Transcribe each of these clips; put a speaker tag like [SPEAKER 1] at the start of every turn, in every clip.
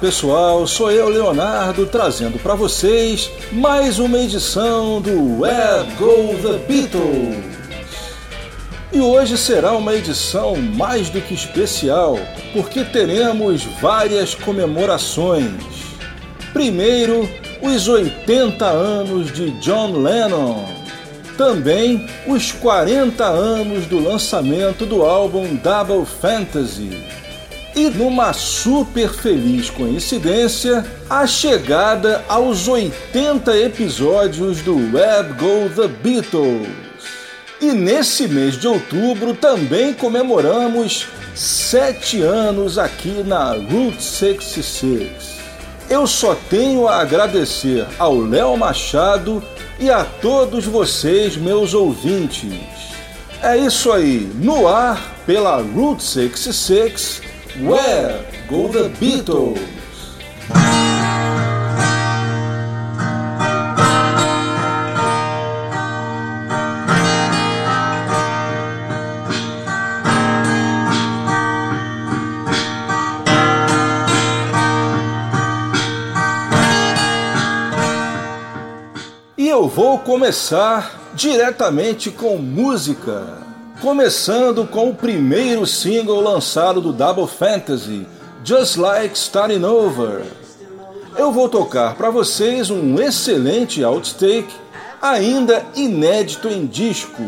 [SPEAKER 1] Pessoal, sou eu Leonardo trazendo para vocês mais uma edição do Web Go The Beatles. E hoje será uma edição mais do que especial, porque teremos várias comemorações. Primeiro, os 80 anos de John Lennon. Também os 40 anos do lançamento do álbum Double Fantasy e numa super feliz coincidência, a chegada aos 80 episódios do Web Go The Beatles. E nesse mês de outubro também comemoramos sete anos aqui na Route 66. Eu só tenho a agradecer ao Léo Machado e a todos vocês, meus ouvintes. É isso aí, no ar pela Route 66 Where Go The Beatles? E eu vou começar diretamente com música começando com o primeiro single lançado do Double Fantasy, Just Like Starting Over. Eu vou tocar para vocês um excelente outtake, ainda inédito em disco.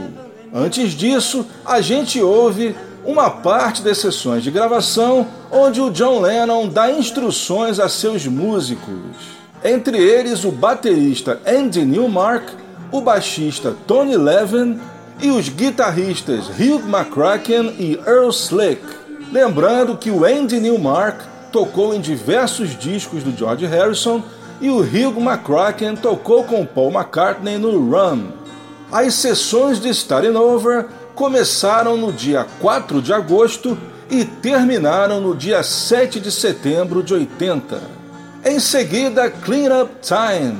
[SPEAKER 1] Antes disso, a gente ouve uma parte das sessões de gravação onde o John Lennon dá instruções a seus músicos. Entre eles, o baterista Andy Newmark, o baixista Tony Levin e os guitarristas Hugh McCracken e Earl Slick. Lembrando que o Andy Newmark tocou em diversos discos do George Harrison e o Hugh McCracken tocou com Paul McCartney no Run. As sessões de Starting Over começaram no dia 4 de agosto e terminaram no dia 7 de setembro de 80. Em seguida, Clean Up Time.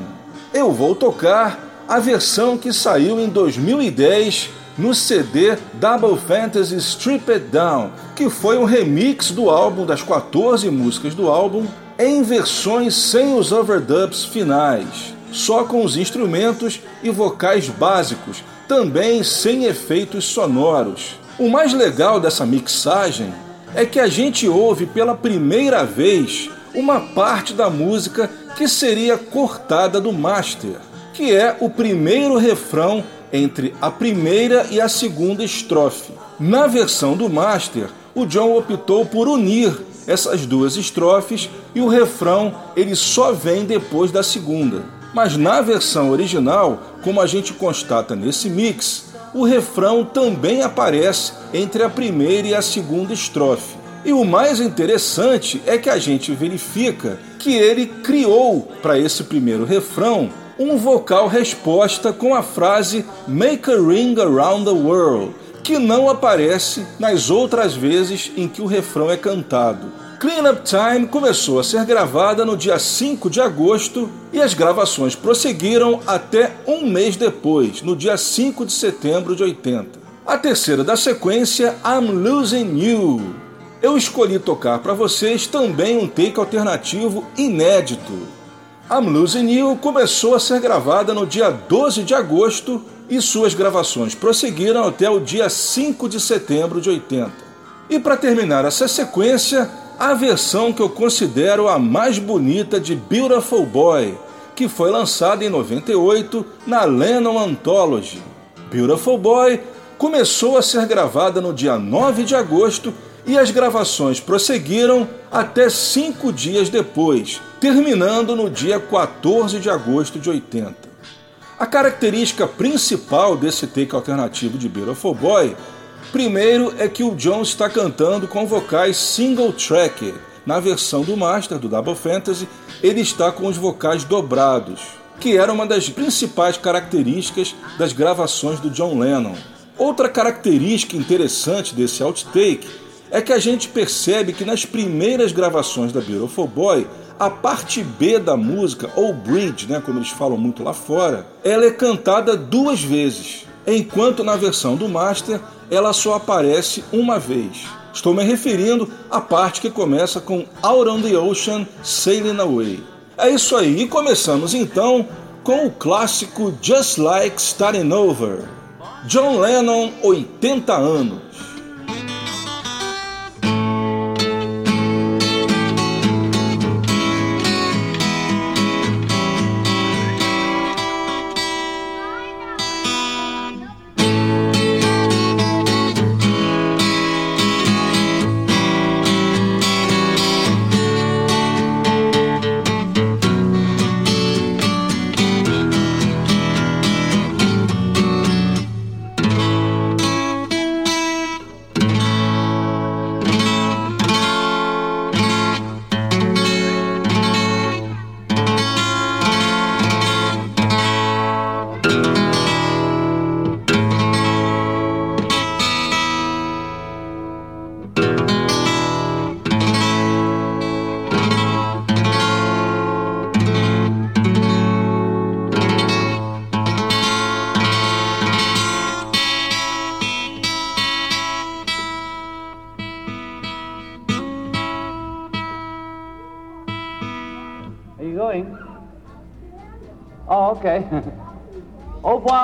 [SPEAKER 1] Eu vou tocar a versão que saiu em 2010 no CD Double Fantasy Strip It Down, que foi um remix do álbum das 14 músicas do álbum em versões sem os overdubs finais, só com os instrumentos e vocais básicos, também sem efeitos sonoros. O mais legal dessa mixagem é que a gente ouve pela primeira vez uma parte da música que seria cortada do master que é o primeiro refrão entre a primeira e a segunda estrofe. Na versão do Master, o John optou por unir essas duas estrofes e o refrão ele só vem depois da segunda. Mas na versão original, como a gente constata nesse mix, o refrão também aparece entre a primeira e a segunda estrofe. E o mais interessante é que a gente verifica que ele criou para esse primeiro refrão um vocal resposta com a frase Make a Ring Around the World, que não aparece nas outras vezes em que o refrão é cantado. Clean Up Time começou a ser gravada no dia 5 de agosto e as gravações prosseguiram até um mês depois, no dia 5 de setembro de 80. A terceira da sequência, I'm Losing You. Eu escolhi tocar para vocês também um take alternativo inédito, I'm Losing You começou a ser gravada no dia 12 de agosto e suas gravações prosseguiram até o dia 5 de setembro de 80. E para terminar essa sequência, a versão que eu considero a mais bonita de Beautiful Boy, que foi lançada em 98 na Lennon Anthology. Beautiful Boy começou a ser gravada no dia 9 de agosto e as gravações prosseguiram até cinco dias depois, terminando no dia 14 de agosto de 80. A característica principal desse take alternativo de Beautiful Boy, primeiro é que o John está cantando com vocais single track. Na versão do Master, do Double Fantasy, ele está com os vocais dobrados, que era uma das principais características das gravações do John Lennon. Outra característica interessante desse outtake é que a gente percebe que nas primeiras gravações da Beautiful Boy, a parte B da música, ou bridge, né, como eles falam muito lá fora, ela é cantada duas vezes. enquanto na versão do Master ela só aparece uma vez. Estou me referindo à parte que começa com Out on the Ocean Sailing Away. É isso aí, e começamos então com o clássico Just Like Starting Over. John Lennon, 80 anos.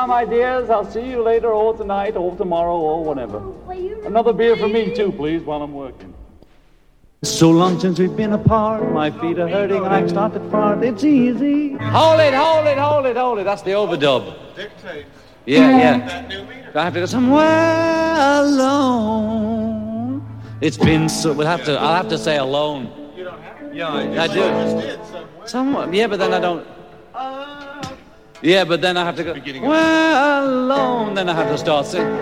[SPEAKER 2] My dears. I'll see you later, or tonight, or tomorrow, or whenever. Oh, Another beer for me, too, please, while I'm working. So long since we've been apart, my feet are hurting and I start to fart. It's easy. Hold it, hold it, hold it, hold it. That's the overdub. Dictate. Yeah, yeah. I have to go somewhere alone. It's been so. We'll have to. I'll have to say alone. You don't have to. Yeah, I, I do. Somewhere. Yeah, but then I don't. Uh, Yeah, but then I have to go, well, alone. Then I have to start singing.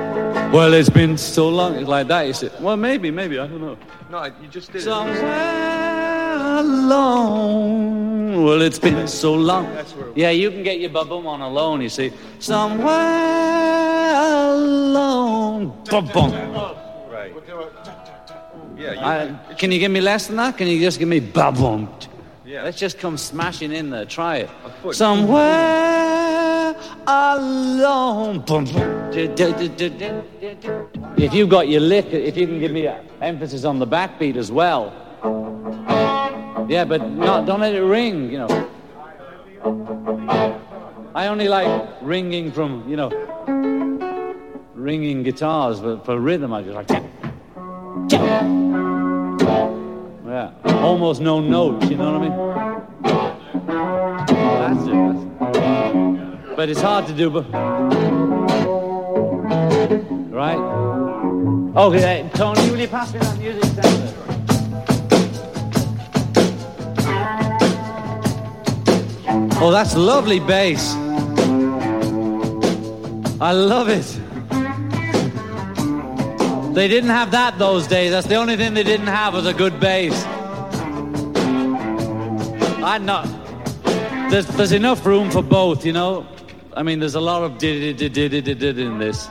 [SPEAKER 2] Well, it's been so long. It's like that, you see. Well, maybe, maybe. I don't know.
[SPEAKER 3] No, you just did
[SPEAKER 2] Somewhere alone. Well, it's been so long. Yeah, you can get your bubble on alone, you see. Somewhere alone. Bum, bum.
[SPEAKER 3] Right. Yeah.
[SPEAKER 2] You, I, can you give me less than that? Can you just give me bubble? Yeah. Let's just come smashing in there. Try it. Somewhere alone. If you've got your lick, if you can give me an emphasis on the backbeat as well. Yeah, but not, don't let it ring, you know. I only like ringing from, you know, ringing guitars, but for rhythm, I just like. Yeah, almost no notes, you know what I mean? That's it. That's But it's hard to do, but. Right? Okay, Tony, will you pass me that music center? Oh, that's lovely bass. I love it. They didn't have that those days. That's the only thing they didn't have was a good bass. I know. There's, there's enough room for both, you know. I mean, there's a lot of did did did did did in this.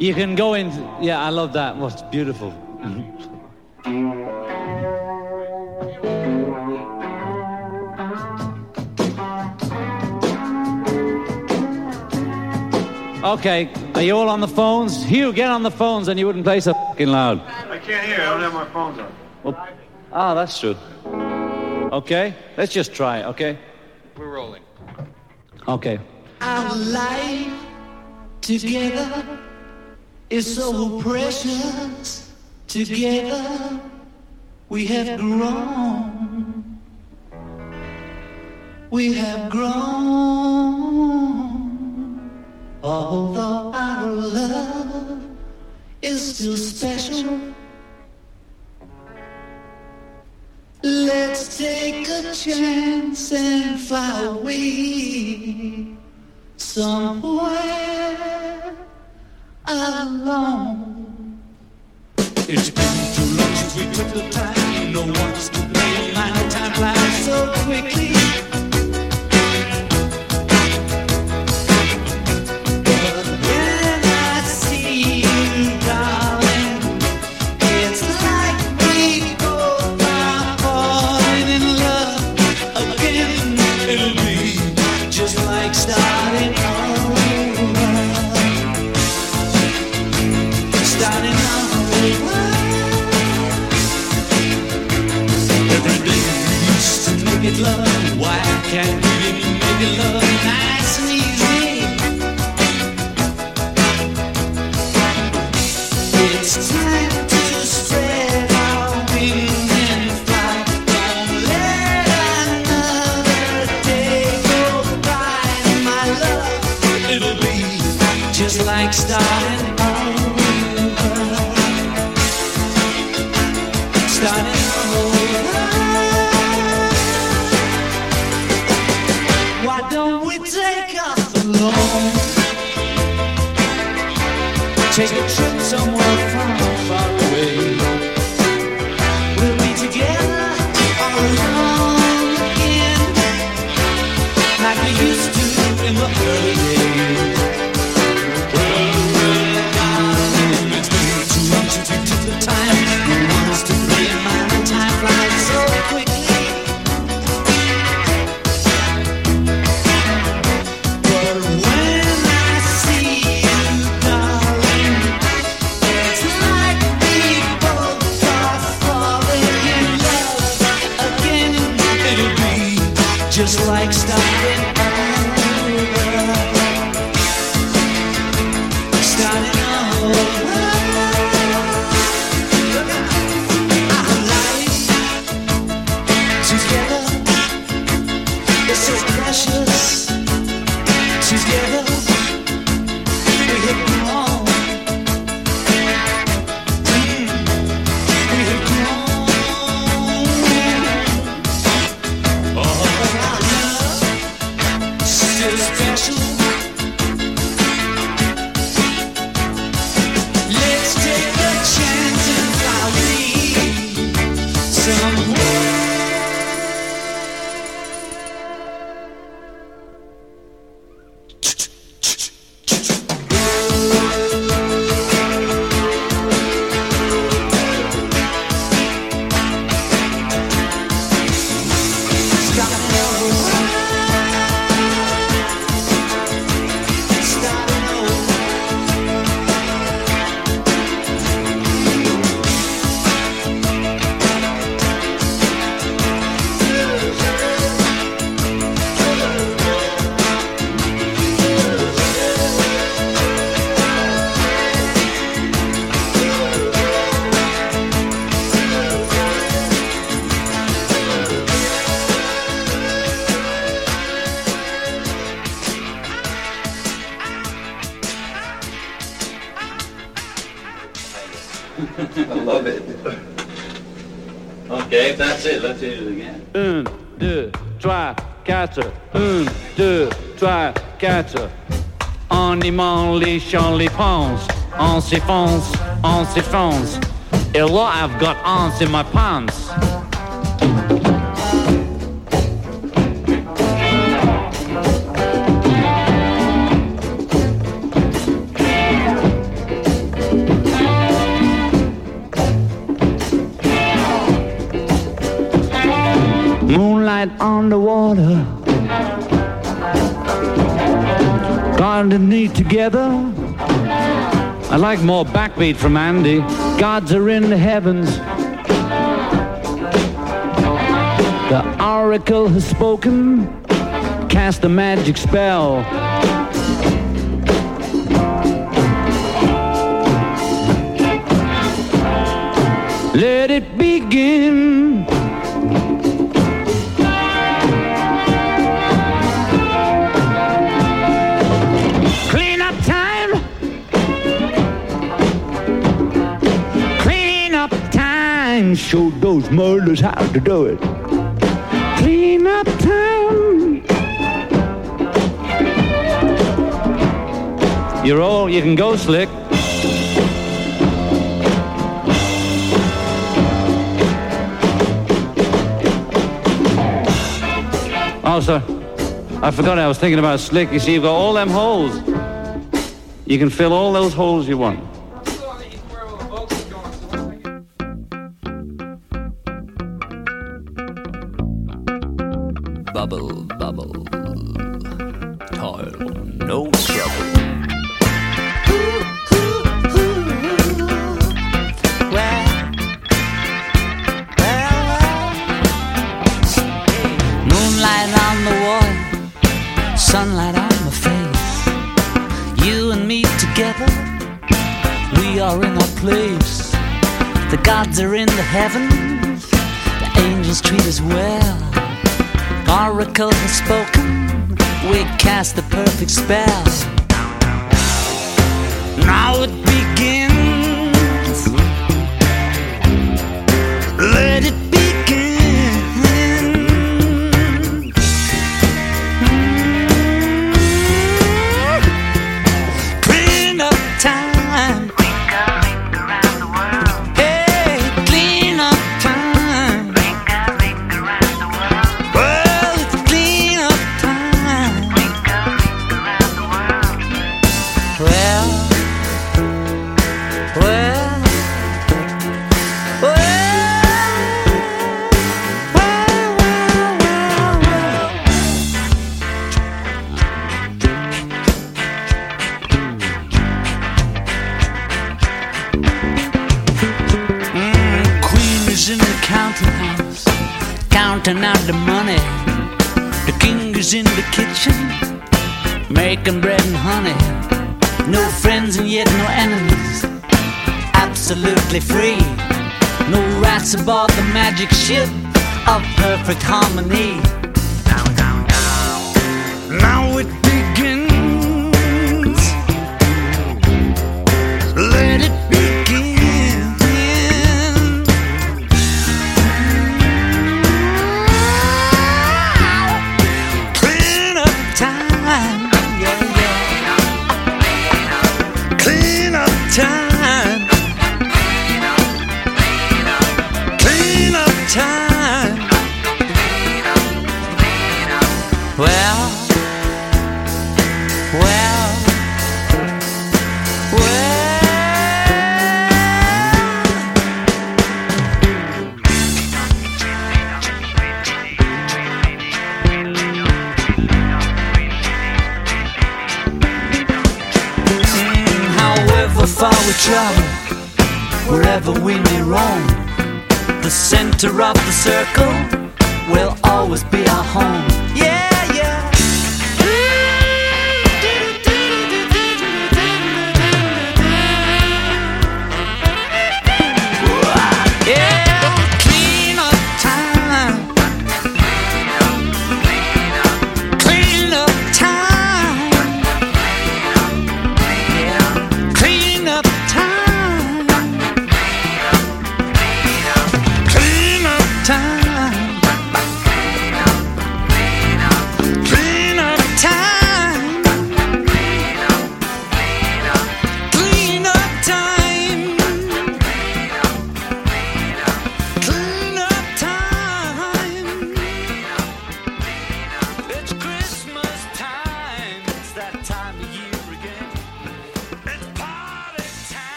[SPEAKER 2] You can go in. Yeah, I love that. What's beautiful. Mm-hmm. Okay, are you all on the phones? Hugh, get on the phones and you wouldn't play so fucking loud.
[SPEAKER 3] I can't hear. I don't have my phones on.
[SPEAKER 2] Well, ah, that's true. Okay, let's just try okay?
[SPEAKER 3] We're rolling.
[SPEAKER 2] Okay.
[SPEAKER 4] Our life together is so precious. Together we have grown. We have grown. Although our love is still special, let's take a chance and fly away somewhere alone. It's been too long since we took the time. No one's to blame. Time flies so quickly. Take chase 4. 1, 2, 3, 4. En aimant les les pans. On s'effonce, on s'effonce. Et là, I've got ants in my pants. Moonlight on the water. Garden together. I like more backbeat from Andy. Gods are in the heavens. The oracle has spoken. Cast a magic spell. Let it begin. Showed those murders how to do it. Clean up time. You're all, you can go slick. Oh, sir. I forgot I was thinking about slick. You see, you've got all them holes. You can fill all those holes you want.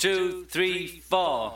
[SPEAKER 4] two, three, four.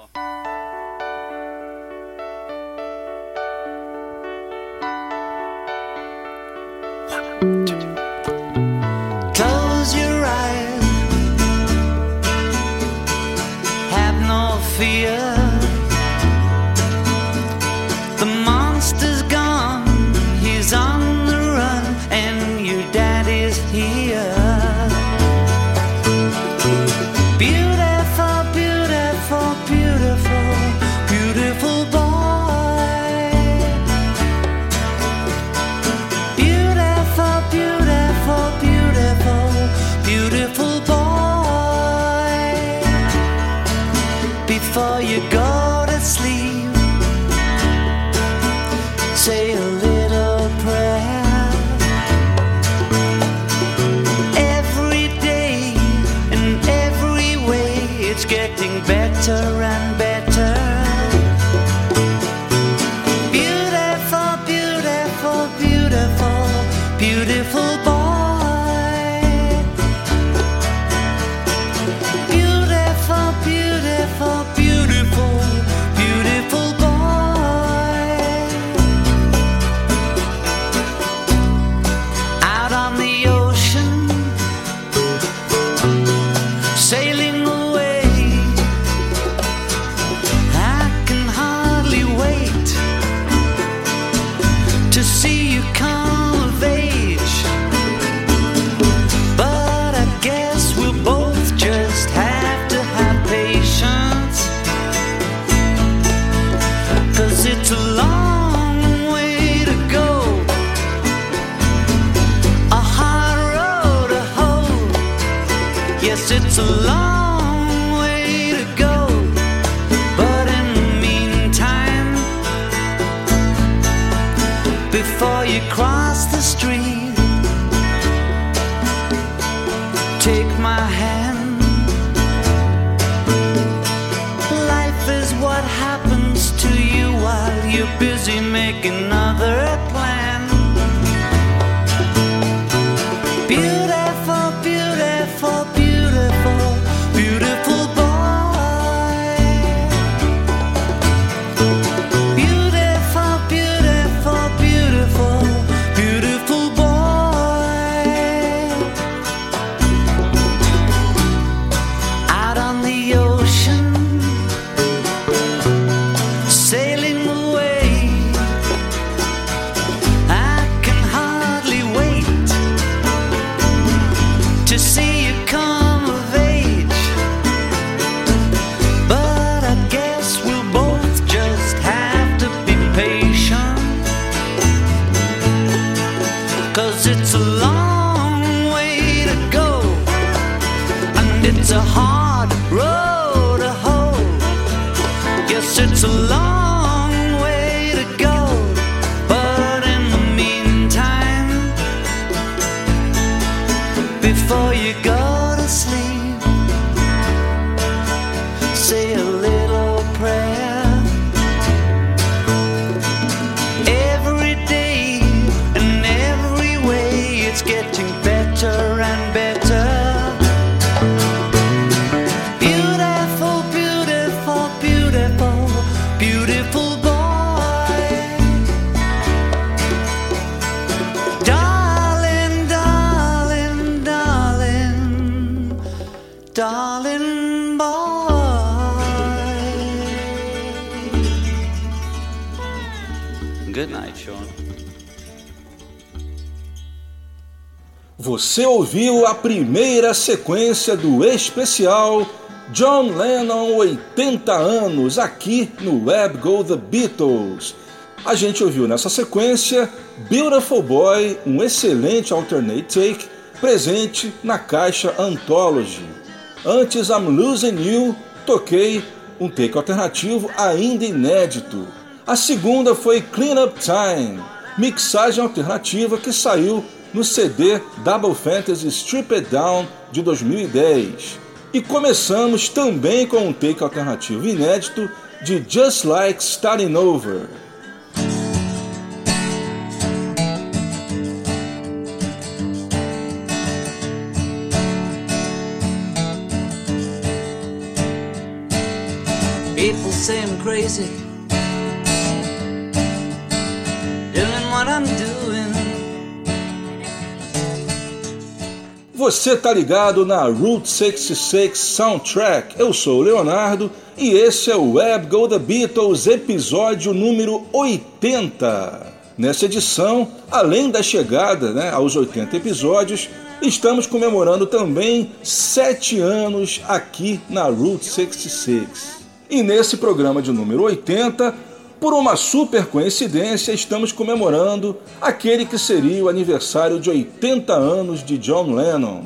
[SPEAKER 4] A primeira sequência do especial John Lennon 80 anos aqui no Web Go The Beatles. A gente ouviu nessa sequência Beautiful Boy, um excelente alternate take presente na caixa Anthology. Antes I'm Losing You, toquei um take alternativo ainda inédito. A segunda foi Clean Up Time, mixagem alternativa que saiu no CD Double Fantasy Strip It Down de 2010. E começamos também com um take alternativo inédito de Just Like Starting Over.
[SPEAKER 5] People say I'm crazy,
[SPEAKER 1] Você tá ligado na Route 66 Soundtrack. Eu sou o Leonardo e esse é o Web Go The Beatles, episódio número 80. Nessa edição, além da chegada né, aos 80 episódios, estamos comemorando também 7 anos aqui na Route 66. E nesse programa de número 80, por uma super coincidência, estamos comemorando aquele que seria o aniversário de 80 anos de John Lennon.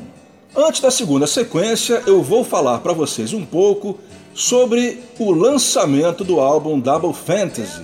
[SPEAKER 1] Antes da segunda sequência, eu vou falar para vocês um pouco sobre o lançamento do álbum Double Fantasy.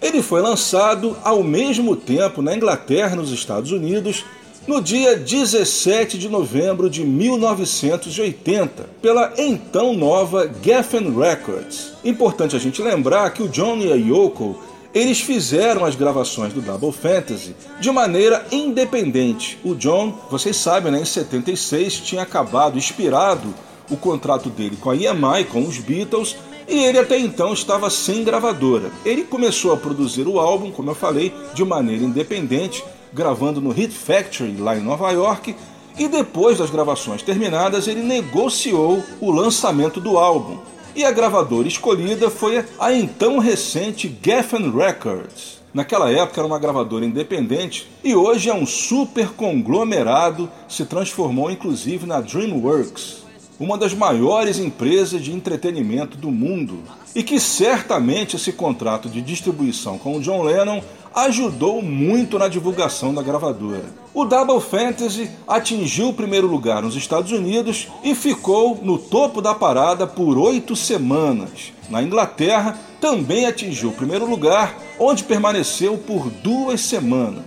[SPEAKER 1] Ele foi lançado ao mesmo tempo na Inglaterra e nos Estados Unidos no dia 17 de novembro de 1980, pela então nova Geffen Records. Importante a gente lembrar que o John e a Yoko eles fizeram as gravações do Double Fantasy de maneira independente. O John, vocês sabem, né, em 76 tinha acabado, expirado o contrato dele com a EMI, com os Beatles, e ele até então estava sem gravadora. Ele começou a produzir o álbum, como eu falei, de maneira independente, gravando no Hit Factory lá em Nova York, e depois das gravações terminadas, ele negociou o lançamento do álbum. E a gravadora escolhida foi a então recente Geffen Records. Naquela época era uma gravadora independente e hoje é um super conglomerado, se transformou inclusive na DreamWorks uma das maiores empresas de entretenimento do mundo, e que certamente esse contrato de distribuição com o John Lennon ajudou muito na divulgação da gravadora. O Double Fantasy atingiu o primeiro lugar nos Estados Unidos e ficou no topo da parada por oito semanas. Na Inglaterra, também atingiu o primeiro lugar, onde permaneceu por duas semanas.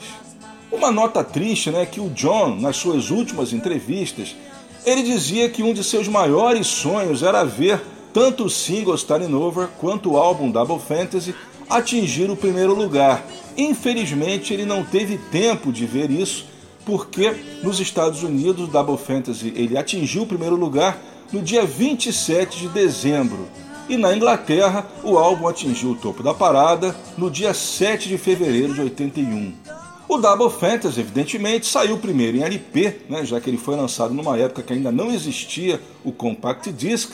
[SPEAKER 1] Uma nota triste né, é que o John, nas suas últimas entrevistas, ele dizia que um de seus maiores sonhos era ver tanto o single Starting Over quanto o álbum Double Fantasy atingir o primeiro lugar. Infelizmente, ele não teve tempo de ver isso, porque nos Estados Unidos o Double Fantasy ele atingiu o primeiro lugar no dia 27 de dezembro. E na Inglaterra, o álbum atingiu o topo da parada no dia 7 de fevereiro de 81. O Double Fantasy, evidentemente, saiu primeiro em LP, né, já que ele foi lançado numa época que ainda não existia o Compact Disc,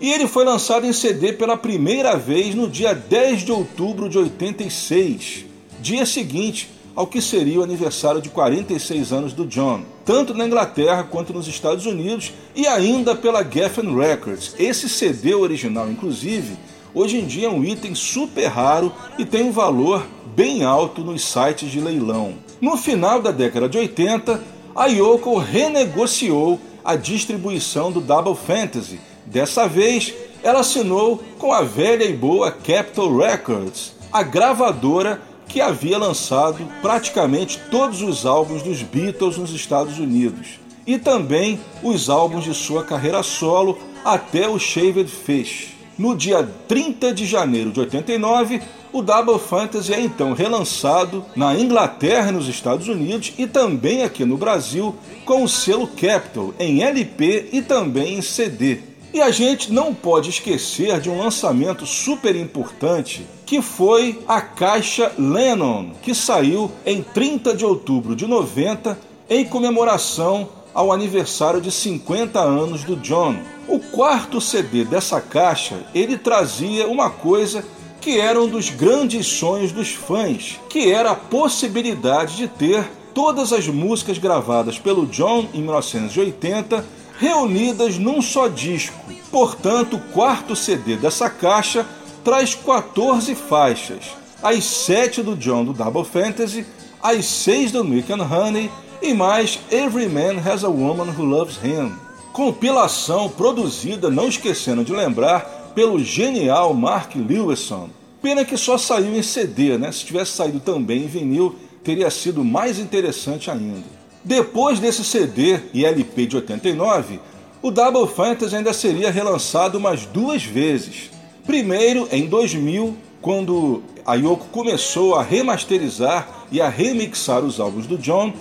[SPEAKER 1] e ele foi lançado em CD pela primeira vez no dia 10 de outubro de 86, dia seguinte ao que seria o aniversário de 46 anos do John, tanto na Inglaterra quanto nos Estados Unidos e ainda pela Geffen Records. Esse CD original, inclusive, hoje em dia é um item super raro e tem um valor bem alto nos sites de leilão. No final da década de 80, a Yoko renegociou a distribuição do Double Fantasy. Dessa vez, ela assinou com a velha e boa Capitol Records, a gravadora que havia lançado praticamente todos os álbuns dos Beatles nos Estados Unidos e também os álbuns de sua carreira solo até o Shaved Fish. No dia 30 de janeiro de 89, o Double Fantasy é então relançado na Inglaterra nos Estados Unidos e também aqui no Brasil com o selo Capitol em LP e também em CD. E a gente não pode esquecer de um lançamento super importante que foi a caixa Lennon, que saiu em 30 de outubro de 90 em comemoração ao aniversário de 50 anos do John. O quarto CD dessa caixa, ele trazia uma coisa que era um dos grandes sonhos dos fãs, que era a possibilidade de ter todas as músicas gravadas pelo John em 1980 reunidas num só disco. Portanto, o quarto CD dessa caixa traz 14 faixas, as 7 do John do Double Fantasy, as 6 do Milk and Honey e mais Every Man Has a Woman Who Loves Him. Compilação produzida, não esquecendo de lembrar, pelo genial Mark Lewison. Pena que só saiu em CD, né? Se tivesse saído também em vinil, teria sido mais interessante ainda. Depois desse CD e LP de 89, o Double Fantasy ainda seria relançado umas duas vezes. Primeiro em 2000, quando a Yoko começou a remasterizar e a remixar os álbuns do John,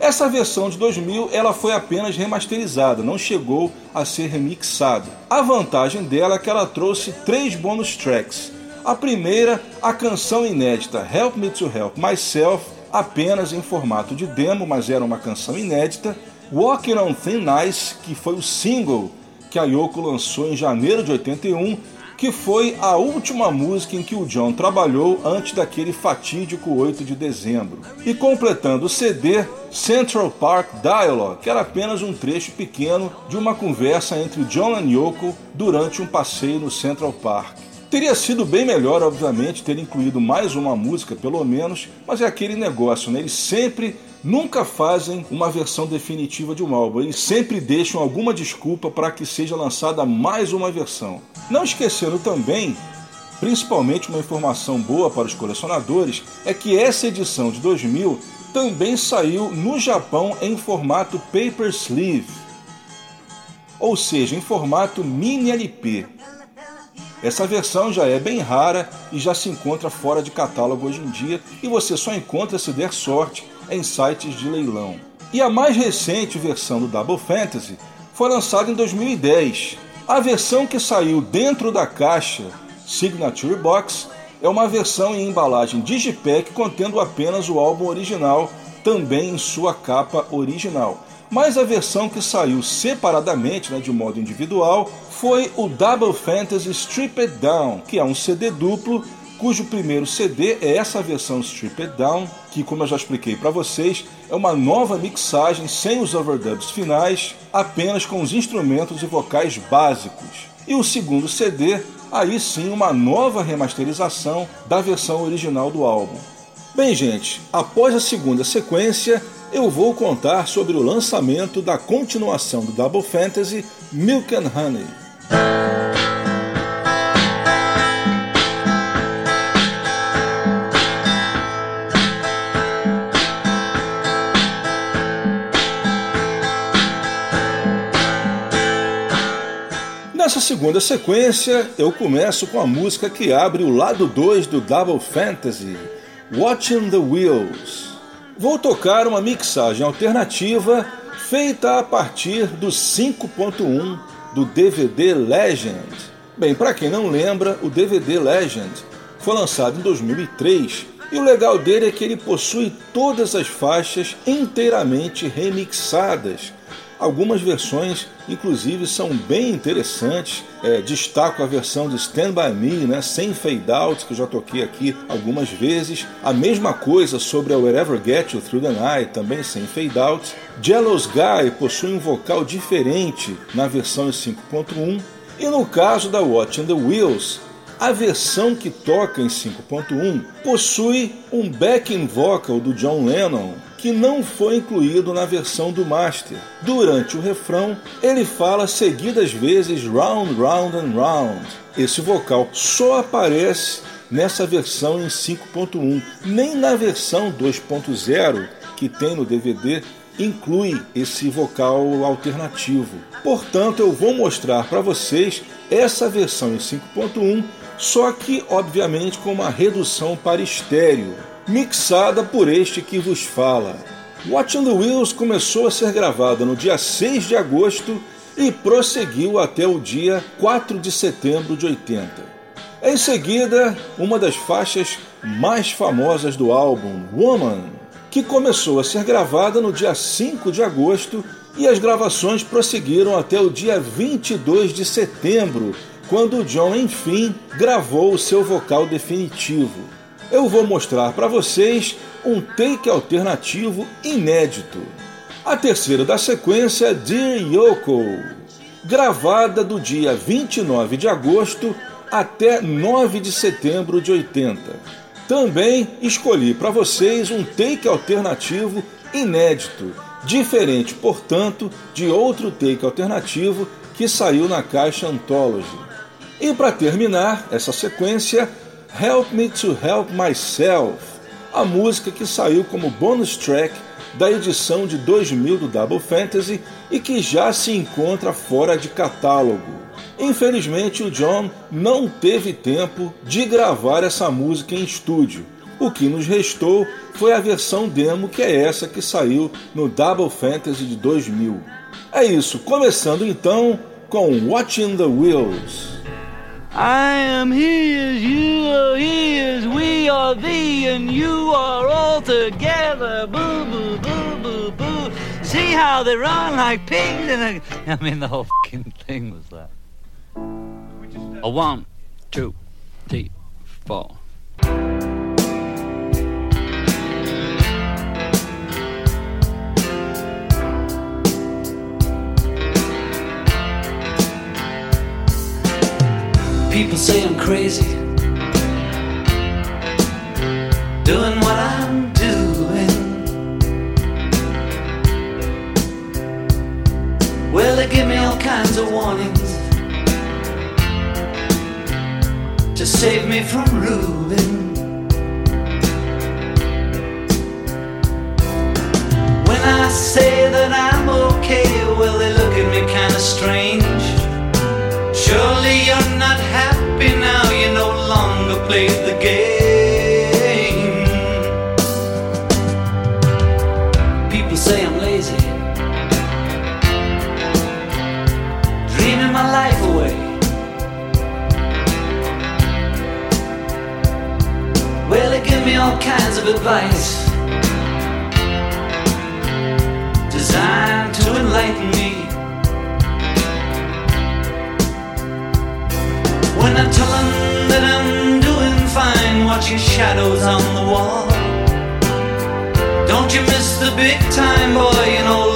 [SPEAKER 1] essa versão de 2000 ela foi apenas remasterizada, não chegou a ser remixada. A vantagem dela é que ela trouxe três bonus tracks. A primeira, a canção inédita Help Me to Help Myself, apenas em formato de demo, mas era uma canção inédita. Walking on Thin Ice, que foi o single que a Yoko lançou em janeiro de 81, que foi a última música em que o John trabalhou antes daquele fatídico 8 de dezembro. E completando o CD, Central Park Dialogue, que era apenas um trecho pequeno de uma conversa entre John e Yoko durante um passeio no Central Park. Teria sido bem melhor, obviamente, ter incluído mais uma música, pelo menos, mas é aquele negócio, né? Eles sempre nunca fazem uma versão definitiva de um álbum, eles sempre deixam alguma desculpa para que seja lançada mais uma versão. Não esquecendo também, principalmente uma informação boa para os colecionadores, é que essa edição de 2000 também saiu no Japão em formato paper sleeve, ou seja, em formato mini LP. Essa versão já é bem rara e já se encontra fora de catálogo hoje em dia e você só encontra se der sorte em sites de leilão. E a mais recente versão do Double Fantasy foi lançada em 2010. A versão que saiu dentro da caixa Signature Box é uma versão em embalagem Digipack contendo apenas o álbum original, também em sua capa original. Mas a versão que saiu separadamente, né, de modo individual, foi o Double Fantasy Stripped Down, que é um CD duplo cujo primeiro CD é essa versão Stripped Down, que, como eu já expliquei para vocês, é uma nova mixagem sem os overdubs finais, apenas com os instrumentos e vocais básicos. E o segundo CD, aí sim uma nova remasterização da versão original do álbum. Bem, gente, após a segunda sequência, eu vou contar sobre o lançamento da continuação do Double Fantasy Milk and Honey. Nessa segunda sequência, eu começo com a música que abre o lado 2 do Double Fantasy, Watching the Wheels. Vou tocar uma mixagem alternativa feita a partir do 5.1 do DVD Legend. Bem, para quem não lembra, o DVD Legend foi lançado em 2003 e o legal dele é que ele possui todas as faixas inteiramente remixadas Algumas versões, inclusive, são bem interessantes. É, destaco a versão de Stand By Me, né, sem fade out, que já toquei aqui algumas vezes. A mesma coisa sobre a Wherever Get You Through the Night, também sem fade out. Jealous Guy possui um vocal diferente na versão em 5.1. E no caso da Watching the Wheels, a versão que toca em 5.1 possui um backing vocal do John Lennon que não foi incluído na versão do master. Durante o refrão, ele fala seguidas vezes round, round and round. Esse vocal só aparece nessa versão em 5.1, nem na versão 2.0 que tem no DVD inclui esse vocal alternativo. Portanto, eu vou mostrar para vocês essa versão em 5.1, só que obviamente com uma redução para estéreo mixada por este que vos fala. Watching the Wheels começou a ser gravada no dia 6 de agosto e prosseguiu até o dia 4 de setembro de 80. Em seguida, uma das faixas mais famosas do álbum, Woman, que começou a ser gravada no dia 5 de agosto e as gravações prosseguiram até o dia 22 de setembro, quando John enfim gravou o seu vocal definitivo eu vou mostrar para vocês um take alternativo inédito. A terceira da sequência é Dear Yoko, gravada do dia 29 de agosto até 9 de setembro de 80. Também escolhi para vocês um take alternativo inédito, diferente, portanto, de outro take alternativo que saiu na caixa Anthology. E para terminar essa sequência, Help Me to Help Myself, a música que saiu como bonus track da edição de 2000 do Double Fantasy e que já se encontra fora de catálogo. Infelizmente, o John não teve tempo de gravar essa música em estúdio. O que nos restou foi a versão demo, que é essa que saiu no Double Fantasy de 2000. É isso, começando então com Watching the Wheels.
[SPEAKER 4] I am his, you are his, we are thee, and you are all together. Boo, boo, boo, boo, boo. see how they run like pigs in a. I mean, the whole fucking thing was that. A one, two, three, four. People say I'm crazy, doing what I'm doing. Well, they give me all kinds of warnings to save me from ruin. When I say that I'm okay, well, they look at me kinda strange. Surely you're not play the game. People say I'm lazy, dreaming my life away. Well, they give me all kinds of advice designed to enlighten me. When I tell them that I'm watching shadows on the wall. Don't you miss the big time, boy? You're no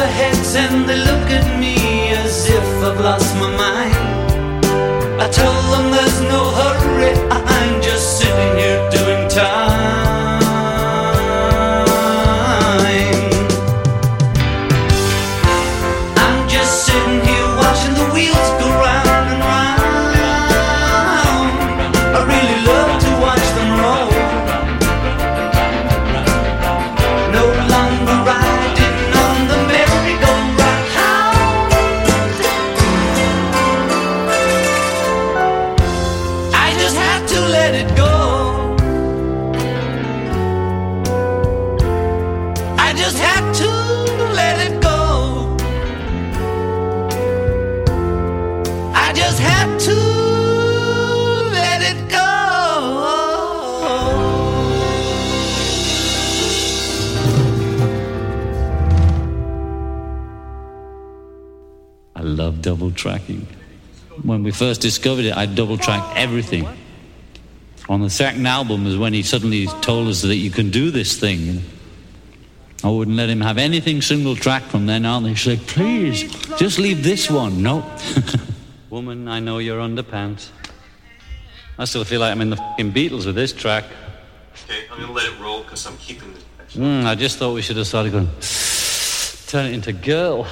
[SPEAKER 4] their heads and they look at me as if I've lost my mind. I tell them there's no hurry, I'm just sitting here tracking. When we first discovered it, I double tracked everything. On the second album is when he suddenly told us that you can do this thing. I wouldn't let him have anything single track from then on. He's like, please, just leave this one. No. Woman, I know you're underpants. I still feel like I'm in the fucking Beatles with this track.
[SPEAKER 3] Okay, I'm gonna let it roll because I'm keeping the.
[SPEAKER 4] Mm, I just thought we should have started going, turn it into girl.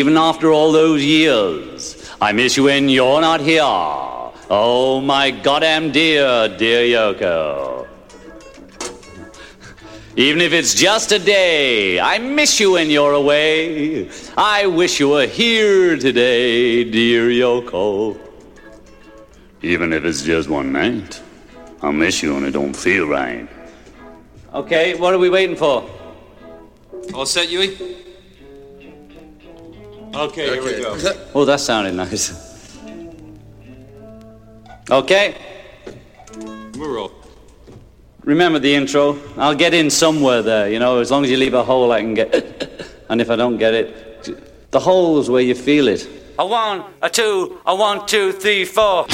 [SPEAKER 4] Even after all those years, I miss you when you're not here. Oh, my goddamn dear, dear Yoko. Even if it's just a day, I miss you when you're away. I wish you were here today, dear Yoko. Even if it's just one night, I miss you and it don't feel right. Okay, what are we waiting for?
[SPEAKER 3] All set, Yui? Okay, here we go.
[SPEAKER 4] Oh, that sounded nice. Okay,
[SPEAKER 3] We're roll.
[SPEAKER 4] remember the intro. I'll get in somewhere there, you know, as long as you leave a hole I can get. and if I don't get it, the hole's where you feel it. A one, a two, a one, two, three, four.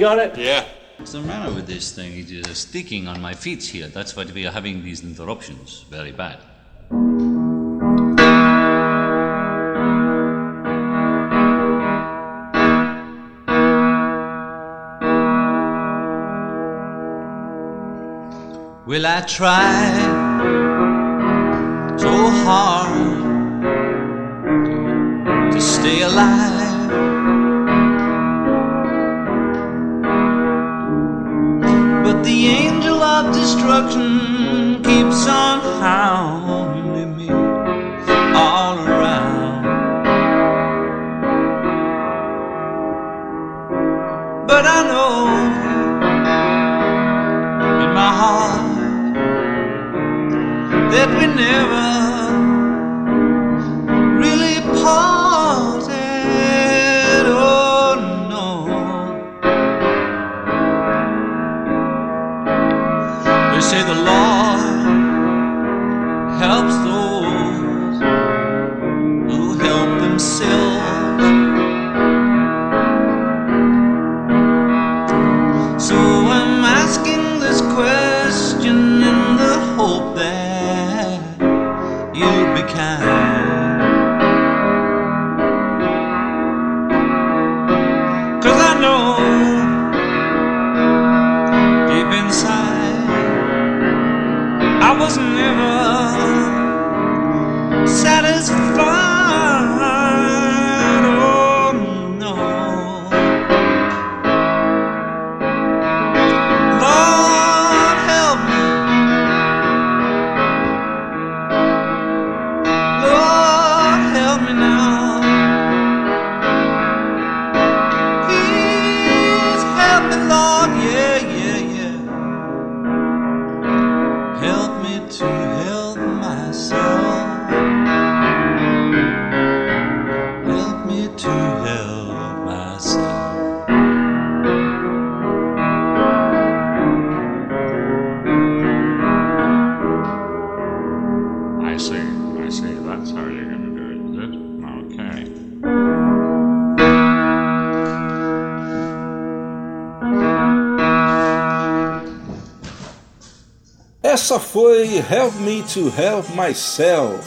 [SPEAKER 3] Got
[SPEAKER 4] there. It?
[SPEAKER 3] Yeah.
[SPEAKER 2] What's the matter with this thing? It is sticking on my feet here. That's why we are having these interruptions. Very bad. Will I try Help Me
[SPEAKER 1] to Help Myself,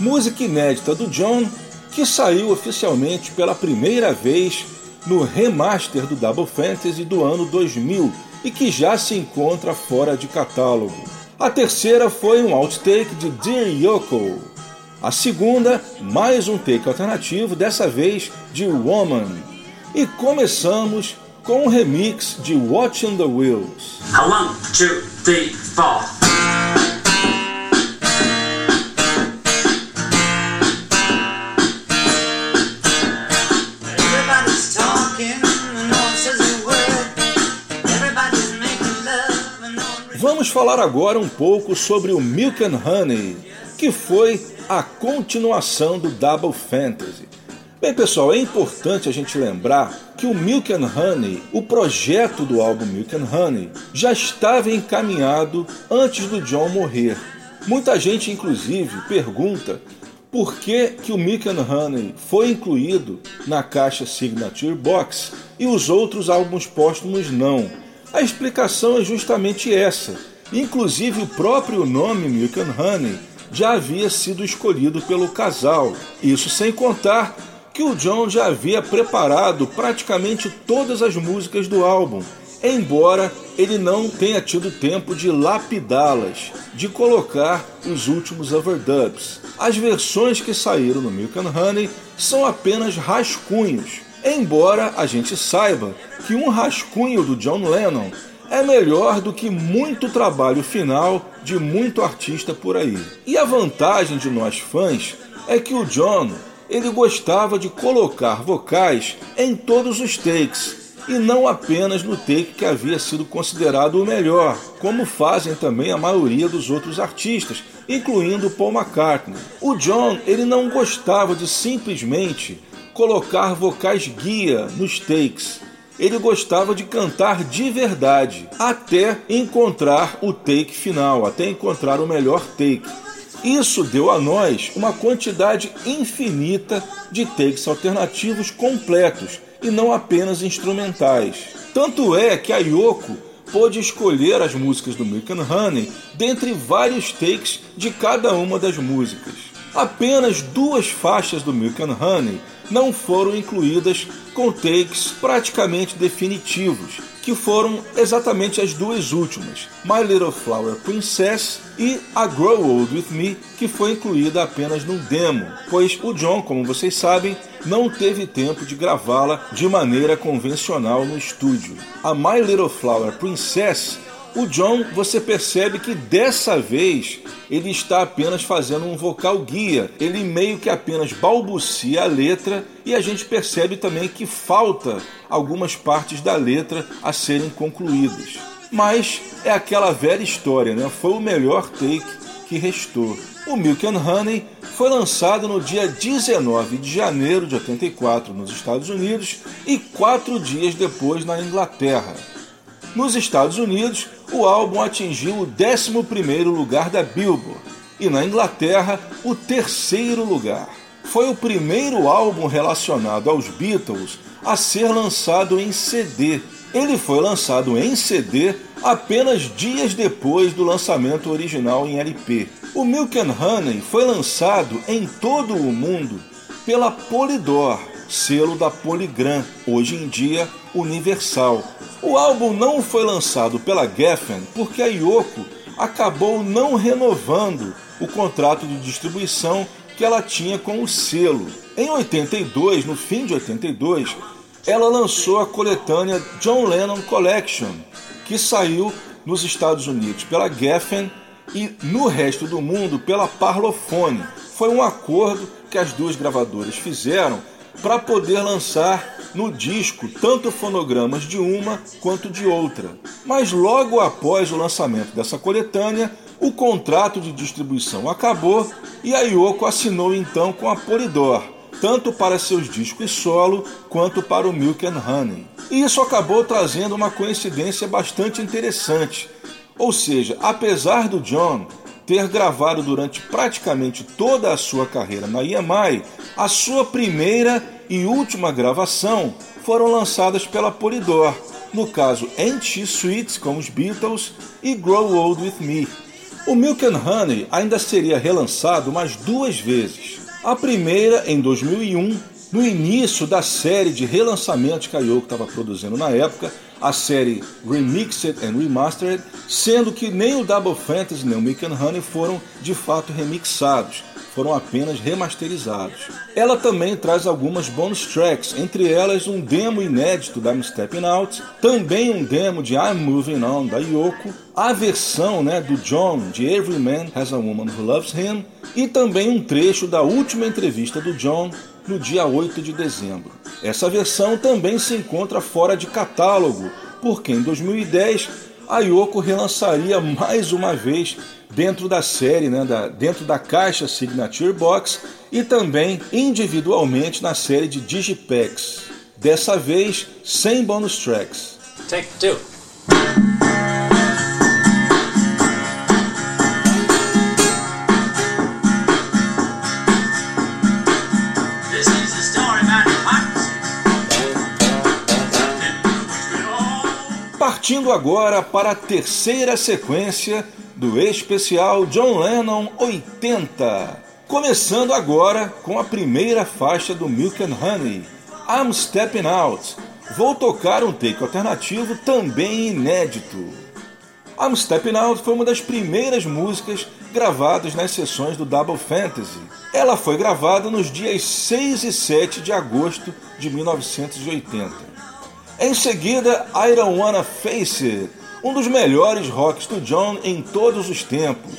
[SPEAKER 1] música inédita do John que saiu oficialmente pela primeira vez no remaster do Double Fantasy do ano 2000 e que já se encontra fora de catálogo. A terceira foi um outtake de Dear Yoko. A segunda, mais um take alternativo, dessa vez de Woman. E começamos com um remix de Watching the Wheels.
[SPEAKER 6] One, two, three, four.
[SPEAKER 1] Vamos falar agora um pouco sobre o Milk and Honey, que foi a continuação do Double Fantasy. Bem, pessoal, é importante a gente lembrar que o Milk and Honey, o projeto do álbum Milk and Honey, já estava encaminhado antes do John morrer. Muita gente, inclusive, pergunta por que, que o Milk and Honey foi incluído na caixa Signature Box e os outros álbuns póstumos não. A explicação é justamente essa. Inclusive, o próprio nome Milk and Honey já havia sido escolhido pelo casal. Isso sem contar que o John já havia preparado praticamente todas as músicas do álbum, embora ele não tenha tido tempo de lapidá-las, de colocar os últimos overdubs. As versões que saíram no Milk and Honey são apenas rascunhos, embora a gente saiba que um rascunho do John Lennon é melhor do que muito trabalho final de muito artista por aí. E a vantagem de nós fãs é que o John ele gostava de colocar vocais em todos os takes e não apenas no take que havia sido considerado o melhor, como fazem também a maioria dos outros artistas, incluindo Paul McCartney. O John ele não gostava de simplesmente colocar vocais guia nos takes. Ele gostava de cantar de verdade, até encontrar o take final, até encontrar o melhor take. Isso deu a nós uma quantidade infinita de takes alternativos completos e não apenas instrumentais. Tanto é que a Yoko pôde escolher as músicas do Milk and Honey dentre vários takes de cada uma das músicas. Apenas duas faixas do Milk and Honey não foram incluídas com takes praticamente definitivos, que foram exatamente as duas últimas, My Little Flower Princess e A Grow Old With Me, que foi incluída apenas no demo, pois o John, como vocês sabem, não teve tempo de gravá-la de maneira convencional no estúdio. A My Little Flower Princess o John, você percebe que dessa vez ele está apenas fazendo um vocal guia. Ele meio que apenas balbucia a letra e a gente percebe também que falta algumas partes da letra a serem concluídas. Mas é aquela velha história, né? Foi o melhor take que restou. O Milk and Honey foi lançado no dia 19 de janeiro de 84 nos Estados Unidos e quatro dias depois na Inglaterra. Nos Estados Unidos, o álbum atingiu o 11º lugar da Billboard e na Inglaterra o terceiro lugar. Foi o primeiro álbum relacionado aos Beatles a ser lançado em CD. Ele foi lançado em CD apenas dias depois do lançamento original em LP. O Milk and Honey foi lançado em todo o mundo pela Polydor, selo da Polygram, hoje em dia Universal. O álbum não foi lançado pela Geffen porque a Yoko acabou não renovando o contrato de distribuição que ela tinha com o selo. Em 82, no fim de 82, ela lançou a coletânea John Lennon Collection, que saiu nos Estados Unidos pela Geffen e no resto do mundo pela Parlophone. Foi um acordo que as duas gravadoras fizeram para poder lançar no disco tanto fonogramas de uma quanto de outra. Mas logo após o lançamento dessa coletânea, o contrato de distribuição acabou e a Yoko assinou então com a Polydor, tanto para seus discos solo quanto para o Milk and Honey. E isso acabou trazendo uma coincidência bastante interessante. Ou seja, apesar do John ter gravado durante praticamente toda a sua carreira na EMI, a sua primeira e última gravação foram lançadas pela Polydor, no caso NT Suites com os Beatles e Grow Old With Me. O Milk and Honey ainda seria relançado mais duas vezes. A primeira em 2001, no início da série de relançamentos que a Yoko estava produzindo na época, a série Remixed and Remastered, sendo que nem o Double Fantasy nem o Milk and Honey foram de fato remixados foram apenas remasterizados. Ela também traz algumas bonus tracks, entre elas um demo inédito da I'm Stepping Out, também um demo de I'm Moving On da Yoko, a versão né, do John de Every Man Has a Woman Who Loves Him e também um trecho da última entrevista do John no dia 8 de dezembro. Essa versão também se encontra fora de catálogo, porque em 2010 a Yoko relançaria mais uma vez dentro da série, né, da, dentro da caixa Signature Box e também individualmente na série de Digipacks. Dessa vez sem bonus tracks.
[SPEAKER 6] Take two.
[SPEAKER 1] Partindo agora para a terceira sequência do especial John Lennon 80. Começando agora com a primeira faixa do Milk and Honey, I'm Stepping Out. Vou tocar um take alternativo também inédito. I'm Stepping Out foi uma das primeiras músicas gravadas nas sessões do Double Fantasy. Ela foi gravada nos dias 6 e 7 de agosto de 1980. Em seguida, I Don't Wanna Face It, um dos melhores rocks do John em todos os tempos.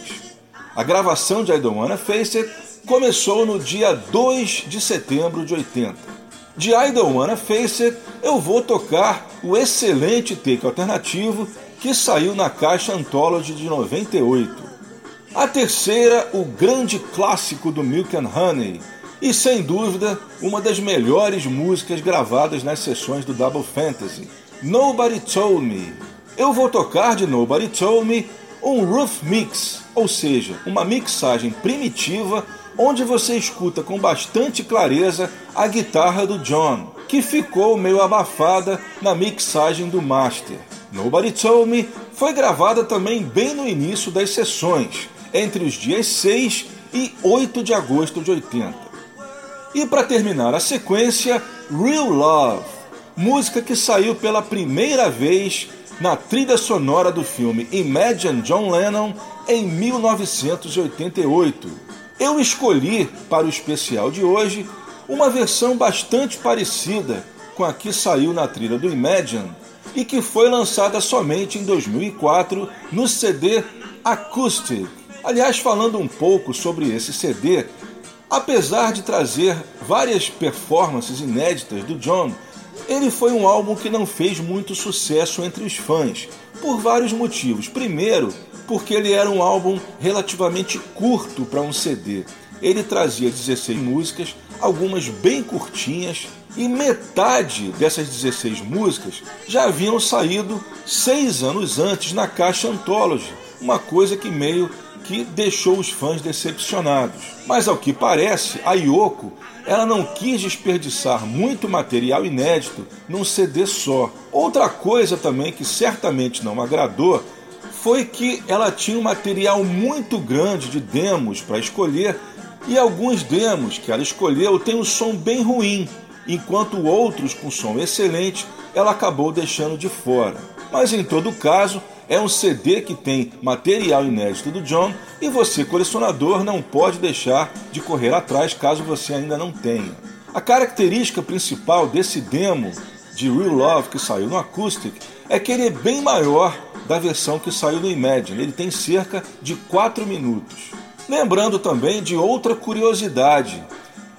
[SPEAKER 1] A gravação de I Don't Wanna Face It começou no dia 2 de setembro de 80. De I Don't Wanna Face It, eu vou tocar o excelente take alternativo que saiu na caixa Anthology de 98. A terceira, o grande clássico do Milk and Honey, e sem dúvida uma das melhores músicas gravadas nas sessões do Double Fantasy, Nobody Told Me. Eu vou tocar de Nobody Told Me um roof mix, ou seja, uma mixagem primitiva onde você escuta com bastante clareza a guitarra do John, que ficou meio abafada na mixagem do master. Nobody Told Me foi gravada também bem no início das sessões, entre os dias 6 e 8 de agosto de 80. E para terminar a sequência, Real Love, música que saiu pela primeira vez na trilha sonora do filme Imagine John Lennon em 1988. Eu escolhi para o especial de hoje uma versão bastante parecida com a que saiu na trilha do Imagine e que foi lançada somente em 2004 no CD Acoustic. Aliás, falando um pouco sobre esse CD, apesar de trazer várias performances inéditas do John, ele foi um álbum que não fez muito sucesso entre os fãs, por vários motivos. Primeiro, porque ele era um álbum relativamente curto para um CD. Ele trazia 16 músicas, algumas bem curtinhas, e metade dessas 16 músicas já haviam saído seis anos antes na caixa Anthology, uma coisa que meio que deixou os fãs decepcionados. Mas ao que parece, a Yoko ela não quis desperdiçar muito material inédito num CD só. Outra coisa também que certamente não agradou foi que ela tinha um material muito grande de demos para escolher e alguns demos que ela escolheu têm um som bem ruim, enquanto outros com som excelente ela acabou deixando de fora. Mas em todo caso, é um CD que tem material inédito do John e você, colecionador, não pode deixar de correr atrás caso você ainda não tenha. A característica principal desse demo de Real Love que saiu no Acoustic é que ele é bem maior da versão que saiu no Imagine, ele tem cerca de 4 minutos. Lembrando também de outra curiosidade.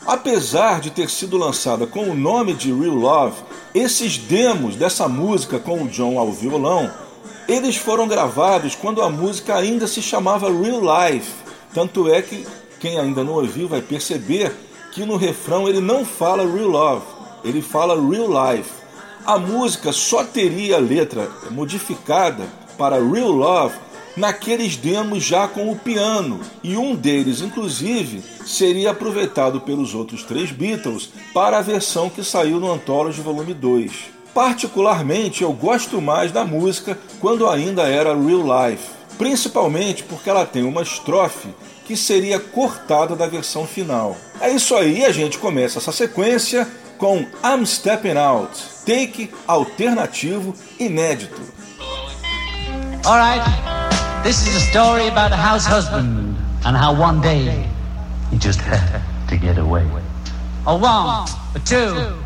[SPEAKER 1] Apesar de ter sido lançada com o nome de Real Love, esses demos dessa música com o John ao violão eles foram gravados quando a música ainda se chamava Real Life. Tanto é que quem ainda não ouviu vai perceber que no refrão ele não fala Real Love, ele fala Real Life. A música só teria a letra modificada para Real Love naqueles demos já com o piano, e um deles, inclusive, seria aproveitado pelos outros três Beatles para a versão que saiu no Anthology Volume 2. Particularmente, eu gosto mais da música quando ainda era real life. principalmente porque ela tem uma estrofe que seria cortada da versão final. É isso aí, a gente começa essa sequência com I'm Stepping Out, take alternativo inédito.
[SPEAKER 4] Alright, this is a story about a house husband and how one day he just had to get away. A one, a two,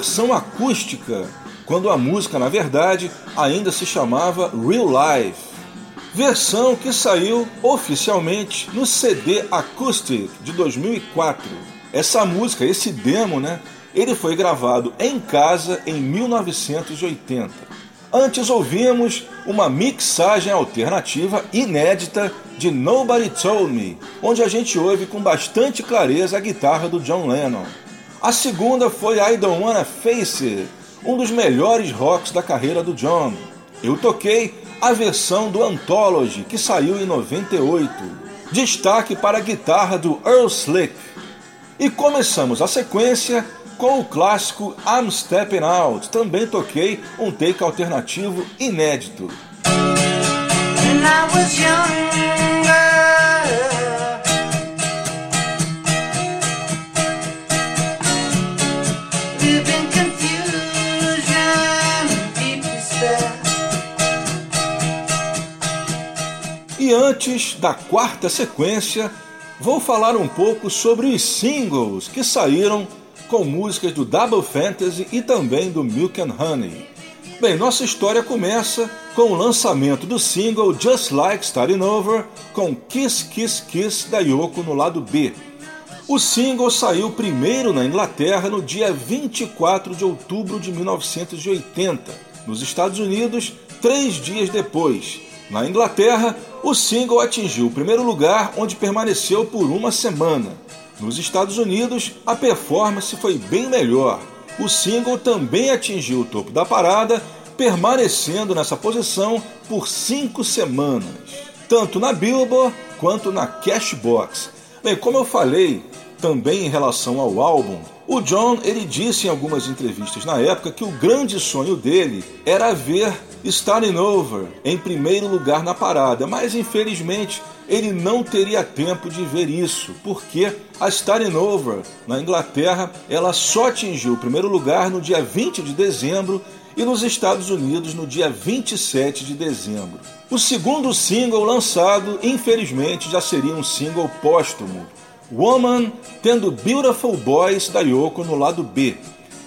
[SPEAKER 1] Versão acústica, quando a música, na verdade, ainda se chamava Real Life. Versão que saiu oficialmente no CD Acoustic de 2004. Essa música, esse demo, né? Ele foi gravado em casa em 1980. Antes ouvimos uma mixagem alternativa inédita de Nobody Told Me, onde a gente ouve com bastante clareza a guitarra do John Lennon. A segunda foi I Don't Wanna Face It, um dos melhores rocks da carreira do John. Eu toquei a versão do Anthology, que saiu em 98. Destaque para a guitarra do Earl Slick. E começamos a sequência com o clássico I'm Stepping Out. Também toquei um take alternativo inédito. E antes da quarta sequência, vou falar um pouco sobre os singles que saíram com músicas do Double Fantasy e também do Milk and Honey. Bem, nossa história começa com o lançamento do single Just Like Starting Over com Kiss Kiss Kiss da Yoko no lado B. O single saiu primeiro na Inglaterra no dia 24 de outubro de 1980. Nos Estados Unidos, três dias depois. Na Inglaterra, o single atingiu o primeiro lugar, onde permaneceu por uma semana. Nos Estados Unidos, a performance foi bem melhor. O single também atingiu o topo da parada, permanecendo nessa posição por cinco semanas, tanto na Billboard quanto na Cashbox. Bem, como eu falei também em relação ao álbum, o John ele disse em algumas entrevistas na época que o grande sonho dele era ver Starting Over em primeiro lugar na parada, mas infelizmente ele não teria tempo de ver isso, porque a Starting Over na Inglaterra ela só atingiu o primeiro lugar no dia 20 de dezembro e nos Estados Unidos no dia 27 de dezembro. O segundo single lançado, infelizmente, já seria um single póstumo, Woman, tendo Beautiful Boys da Yoko no lado B.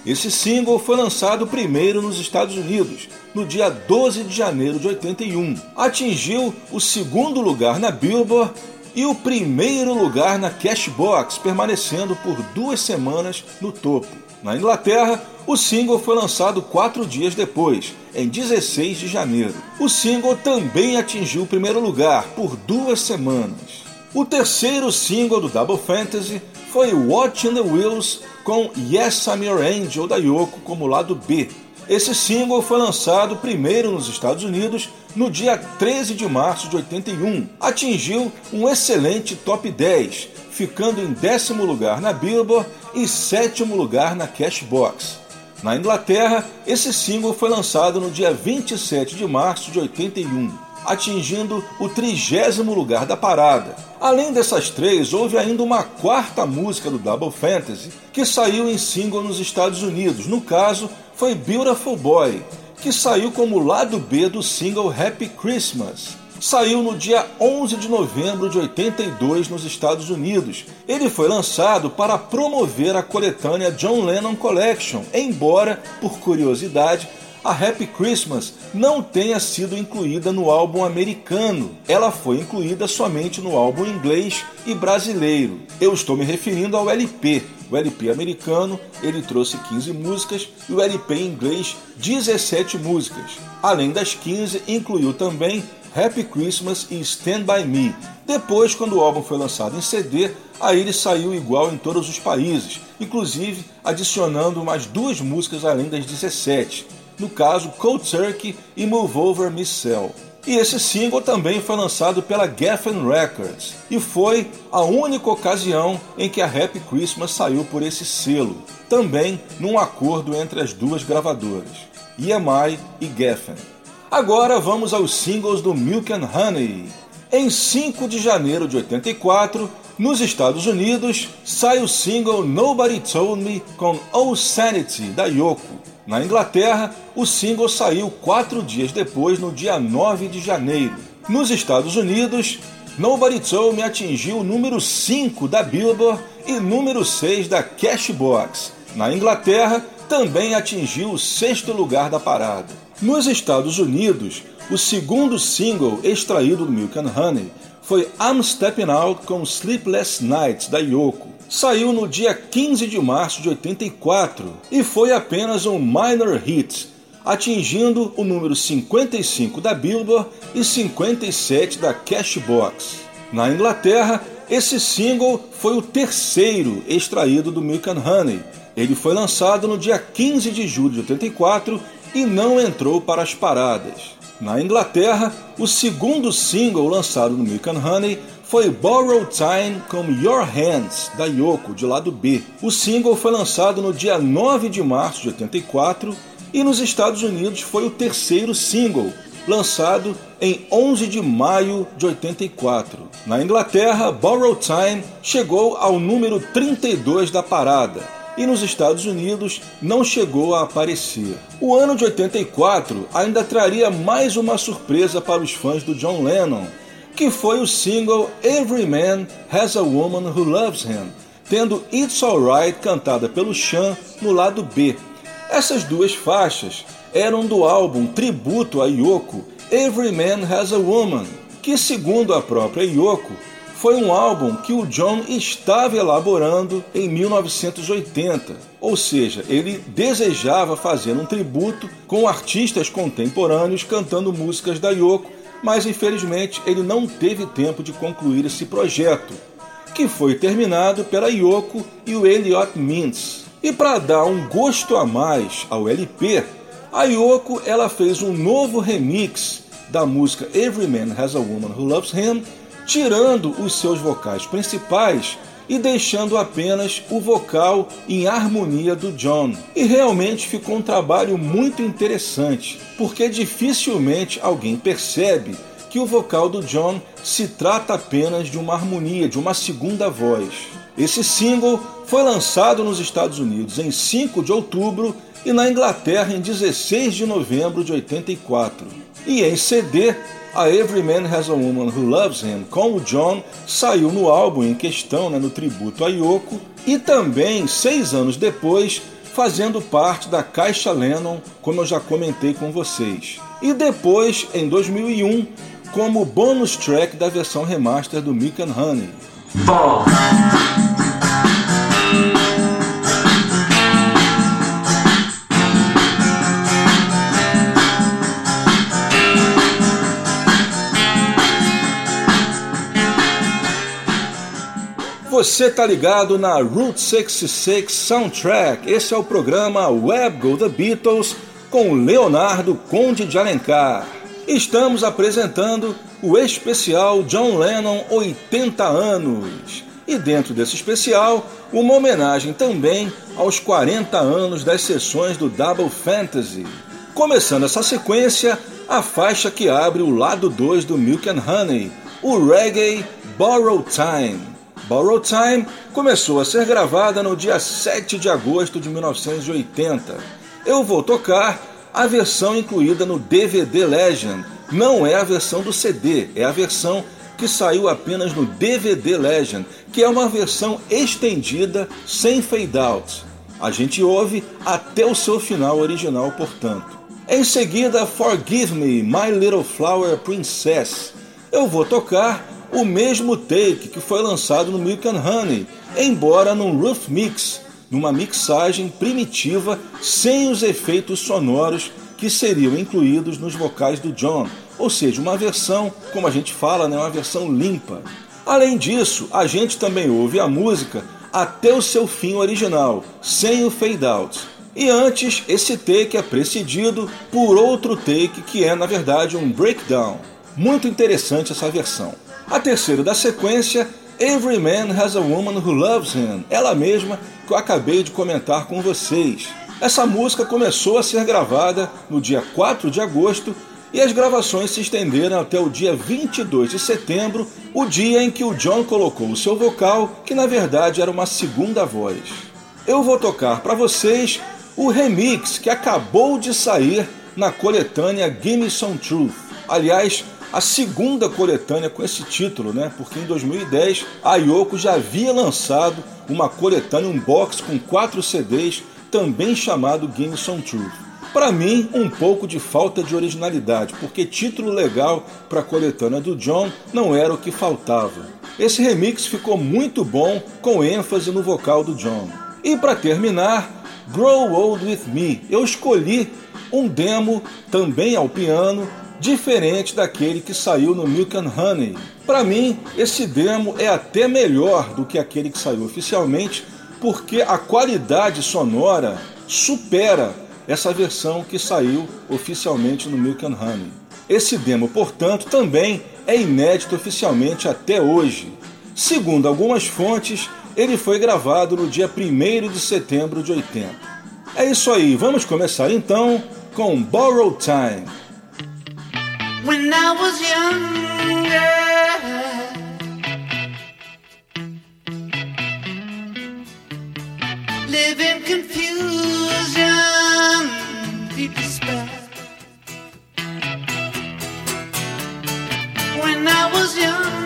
[SPEAKER 1] Esse single foi lançado primeiro nos Estados Unidos, no dia 12 de janeiro de 81. Atingiu o segundo lugar na Billboard e o primeiro lugar na Cashbox, permanecendo por duas semanas no topo. Na Inglaterra, O single foi lançado quatro dias depois, em 16 de janeiro. O single também atingiu o primeiro lugar por duas semanas. O terceiro single do Double Fantasy foi Watching the Wheels com Yes I'm Your Angel da Yoko como lado B. Esse single foi lançado primeiro nos Estados Unidos no dia 13 de março de 81. Atingiu um excelente top 10, ficando em décimo lugar na Billboard e sétimo lugar na Cashbox. Na Inglaterra, esse single foi lançado no dia 27 de março de 81, atingindo o trigésimo lugar da parada. Além dessas três, houve ainda uma quarta música do Double Fantasy que saiu em single nos Estados Unidos. No caso, foi Beautiful Boy, que saiu como lado B do single Happy Christmas. Saiu no dia 11 de novembro de 82 nos Estados Unidos. Ele foi lançado para promover a coletânea John Lennon Collection, embora, por curiosidade, a Happy Christmas não tenha sido incluída no álbum americano. Ela foi incluída somente no álbum inglês e brasileiro. Eu estou me referindo ao LP. O LP americano ele trouxe 15 músicas e o LP inglês 17 músicas. Além das 15, incluiu também Happy Christmas e Stand By Me. Depois, quando o álbum foi lançado em CD, aí ele saiu igual em todos os países, inclusive adicionando mais duas músicas além das 17 no caso Cold Turkey e Move Over Miss Cell. E esse single também foi lançado pela Geffen Records e foi a única ocasião em que a Happy Christmas saiu por esse selo, também num acordo entre as duas gravadoras, EMI e Geffen. Agora vamos aos singles do Milk and Honey. Em 5 de janeiro de 84, nos Estados Unidos, sai o single Nobody Told Me com Oh Sanity da Yoko. Na Inglaterra, o single saiu quatro dias depois, no dia 9 de janeiro. Nos Estados Unidos, Nobody Told Me atingiu o número 5 da Billboard e número 6 da Cashbox. Na Inglaterra, também atingiu o sexto lugar da parada. Nos Estados Unidos, o segundo single extraído do Milk and Honey foi I'm Stepping Out com Sleepless Nights da Yoko saiu no dia 15 de março de 84 e foi apenas um minor hit, atingindo o número 55 da Billboard e 57 da Cashbox. Na Inglaterra, esse single foi o terceiro extraído do Milk and Honey. Ele foi lançado no dia 15 de julho de 84 e não entrou para as paradas. Na Inglaterra, o segundo single lançado no Milk and Honey foi Borrowed Time com Your Hands, da Yoko, de lado B. O single foi lançado no dia 9 de março de 84 e nos Estados Unidos foi o terceiro single, lançado em 11 de maio de 84. Na Inglaterra, Borrowed Time chegou ao número 32 da parada e nos Estados Unidos não chegou a aparecer. O ano de 84 ainda traria mais uma surpresa para os fãs do John Lennon que foi o single Every Man Has a Woman Who Loves Him, tendo It's Alright cantada pelo Sean no lado B. Essas duas faixas eram do álbum tributo a Yoko Every Man Has a Woman, que, segundo a própria Yoko, foi um álbum que o John estava elaborando em 1980, ou seja, ele desejava fazer um tributo com artistas contemporâneos cantando músicas da Yoko mas infelizmente ele não teve tempo de concluir esse projeto, que foi terminado pela Yoko e o Elliot Mintz. E para dar um gosto a mais ao LP, a Yoko ela fez um novo remix da música Every Man Has a Woman Who Loves Him, tirando os seus vocais principais e deixando apenas o vocal em harmonia do John. E realmente ficou um trabalho muito interessante, porque dificilmente alguém percebe que o vocal do John se trata apenas de uma harmonia, de uma segunda voz. Esse single foi lançado nos Estados Unidos em 5 de outubro e na Inglaterra em 16 de novembro de 84. E em CD a Every Man Has a Woman Who Loves Him com o John saiu no álbum em questão, né, no tributo a Yoko, e também, seis anos depois, fazendo parte da Caixa Lennon, como eu já comentei com vocês. E depois, em 2001, como bônus track da versão remaster do Milk and Honey. Você tá ligado na Route 66 Soundtrack. Esse é o programa Web Go The Beatles com Leonardo Conde de Alencar. Estamos apresentando o especial John Lennon 80 anos. E dentro desse especial, uma homenagem também aos 40 anos das sessões do Double Fantasy. Começando essa sequência, a faixa que abre o lado 2 do Milk and Honey, o reggae Borrow Time. Borrow Time começou a ser gravada no dia 7 de agosto de 1980. Eu vou tocar a versão incluída no DVD Legend. Não é a versão do CD, é a versão que saiu apenas no DVD Legend, que é uma versão estendida sem fade out. A gente ouve até o seu final original, portanto. Em seguida, Forgive Me, My Little Flower Princess. Eu vou tocar o mesmo take que foi lançado no Milk and Honey, embora num rough mix, numa mixagem primitiva sem os efeitos sonoros que seriam incluídos nos vocais do John, ou seja, uma versão, como a gente fala, né, uma versão limpa. Além disso, a gente também ouve a música até o seu fim original, sem o fade out. E antes, esse take é precedido por outro take que é, na verdade, um breakdown. Muito interessante essa versão. A terceira da sequência, Every Man Has a Woman Who Loves Him, ela mesma que eu acabei de comentar com vocês. Essa música começou a ser gravada no dia 4 de agosto e as gravações se estenderam até o dia 22 de setembro, o dia em que o John colocou o seu vocal, que na verdade era uma segunda voz. Eu vou tocar para vocês o remix que acabou de sair na coletânea Gimme Some Truth. Aliás, a segunda coletânea com esse título, né? Porque em 2010 a Yoko já havia lançado uma coletânea, um box com quatro CDs, também chamado Some Truth. Para mim, um pouco de falta de originalidade, porque título legal para a coletânea do John não era o que faltava. Esse remix ficou muito bom, com ênfase no vocal do John. E para terminar, Grow Old With Me. Eu escolhi um demo também ao piano diferente daquele que saiu no Milk and Honey. Para mim, esse demo é até melhor do que aquele que saiu oficialmente, porque a qualidade sonora supera essa versão que saiu oficialmente no Milk and Honey. Esse demo, portanto, também é inédito oficialmente até hoje. Segundo algumas fontes, ele foi gravado no dia 1 de setembro de 80. É isso aí, vamos começar então com Borrow Time.
[SPEAKER 7] When I was younger. Living confusion, deep despair. When I was young.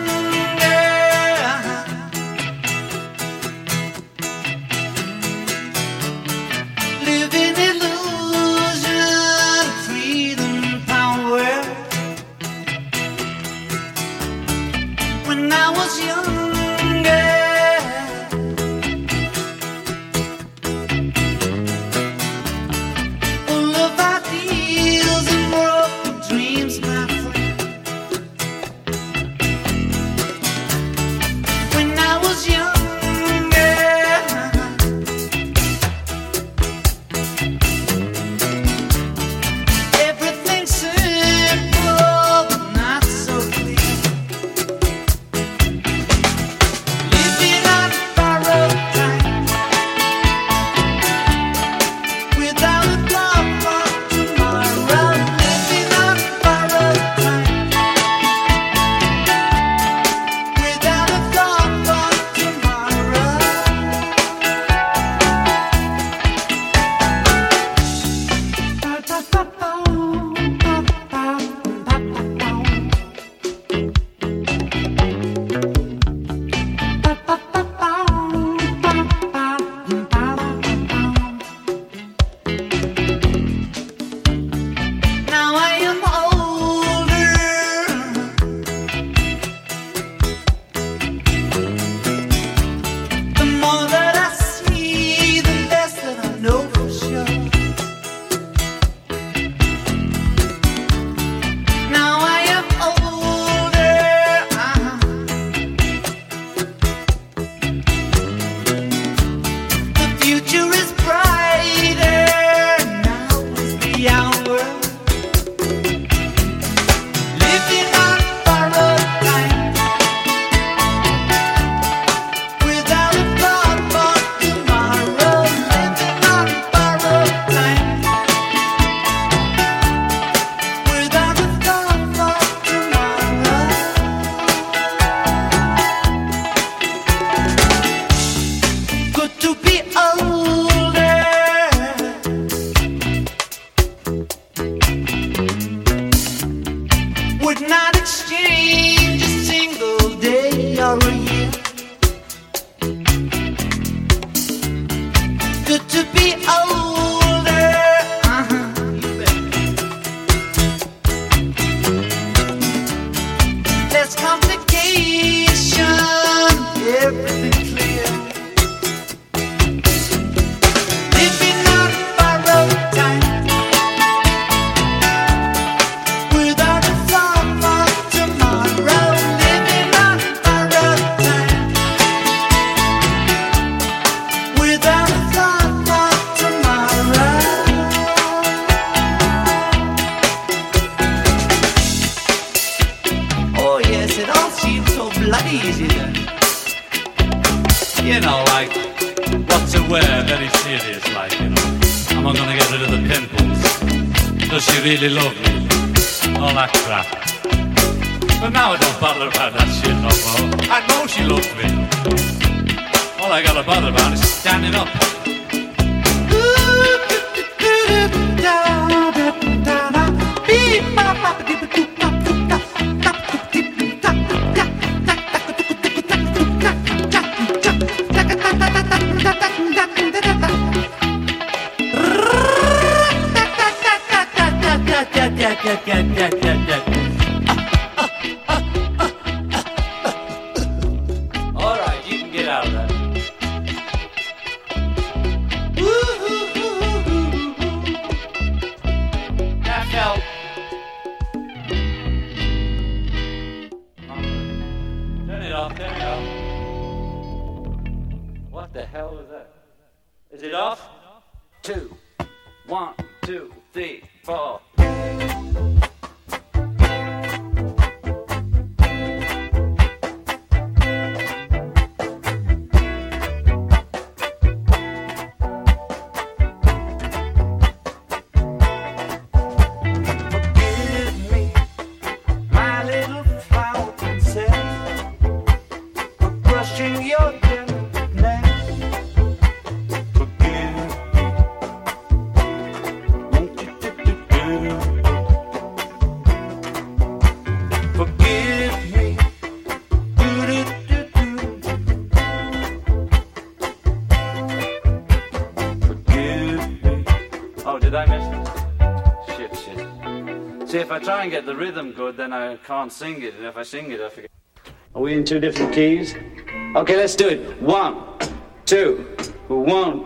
[SPEAKER 2] I try and get the rhythm good, then I can't sing it. And if I sing it, I forget. Are we in two different keys? Okay, let's do it. One, two, one.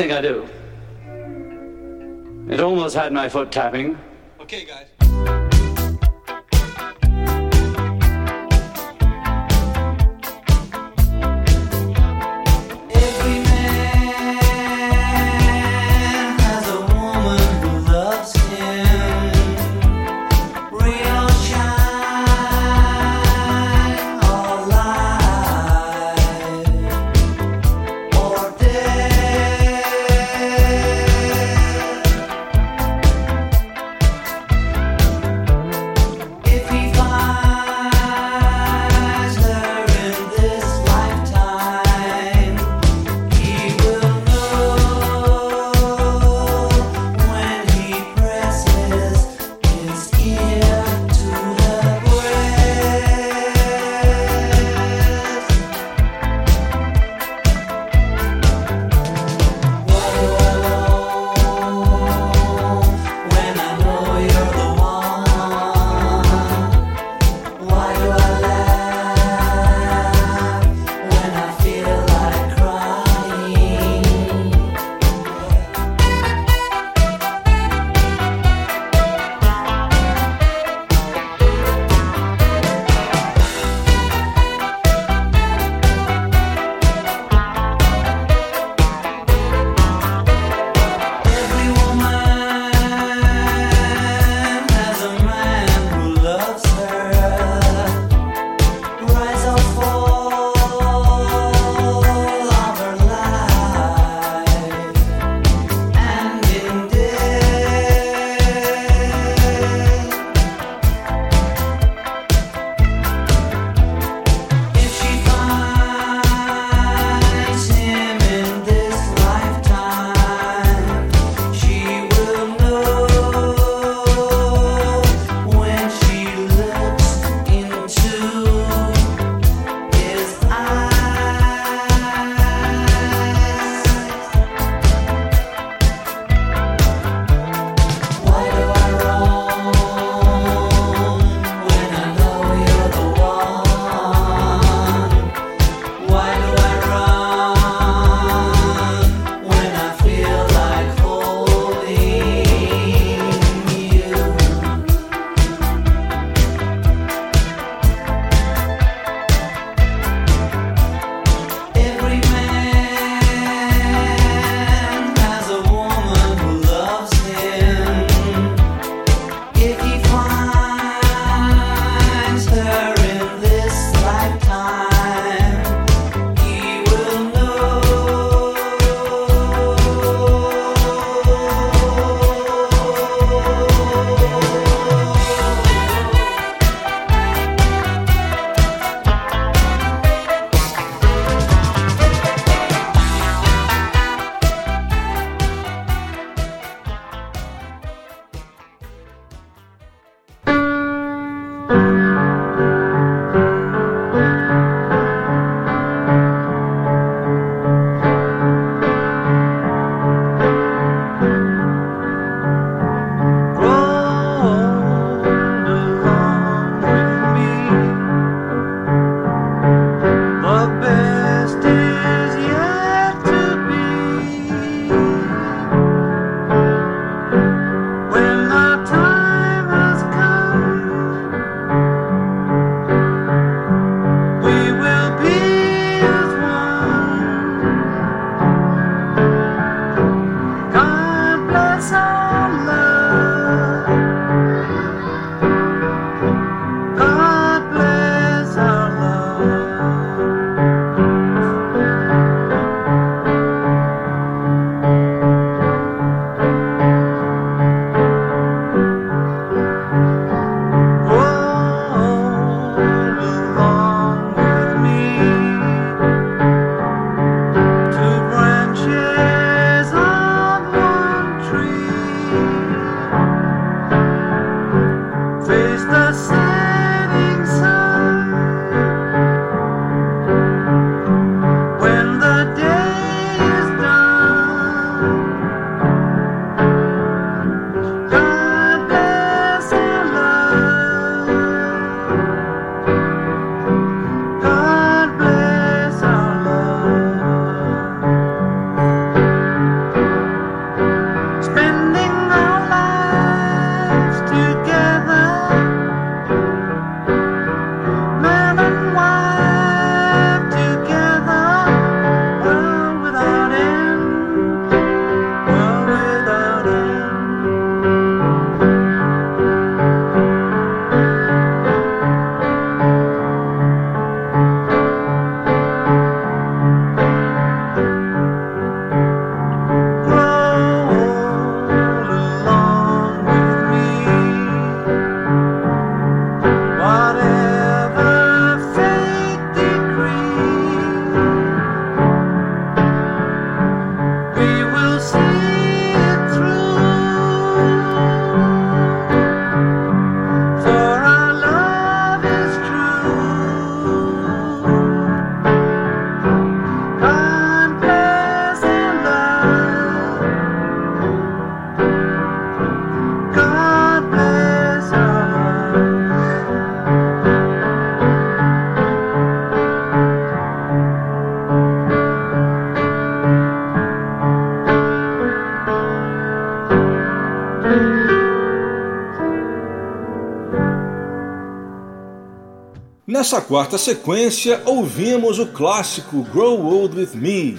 [SPEAKER 4] Think I do. It almost had my foot tapping.
[SPEAKER 1] Nessa quarta sequência, ouvimos o clássico Grow Old With Me,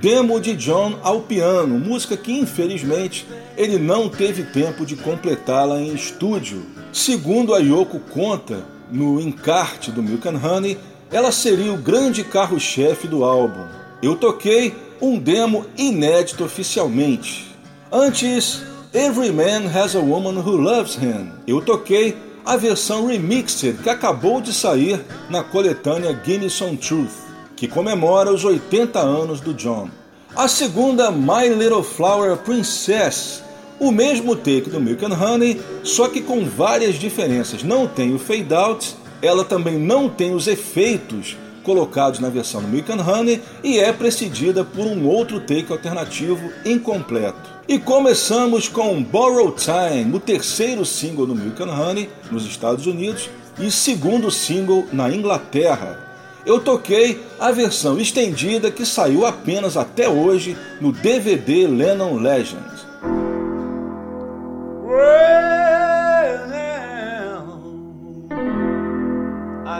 [SPEAKER 1] demo de John ao piano, música que infelizmente ele não teve tempo de completá-la em estúdio. Segundo a Yoko conta no encarte do Milk and Honey, ela seria o grande carro-chefe do álbum. Eu toquei um demo inédito oficialmente. Antes, Every Man Has a Woman Who Loves Him. Eu toquei a versão remixed que acabou de sair na coletânea Gimme Some Truth que comemora os 80 anos do John. A segunda, My Little Flower Princess, o mesmo take do Milk and Honey, só que com várias diferenças. Não tem o fade out, ela também não tem os efeitos colocados na versão do Milk and Honey e é precedida por um outro take alternativo incompleto. E começamos com Borrow Time, o terceiro single do Milk and Honey nos Estados Unidos e segundo single na Inglaterra eu toquei a versão estendida que saiu apenas até hoje no DVD Lennon Legends.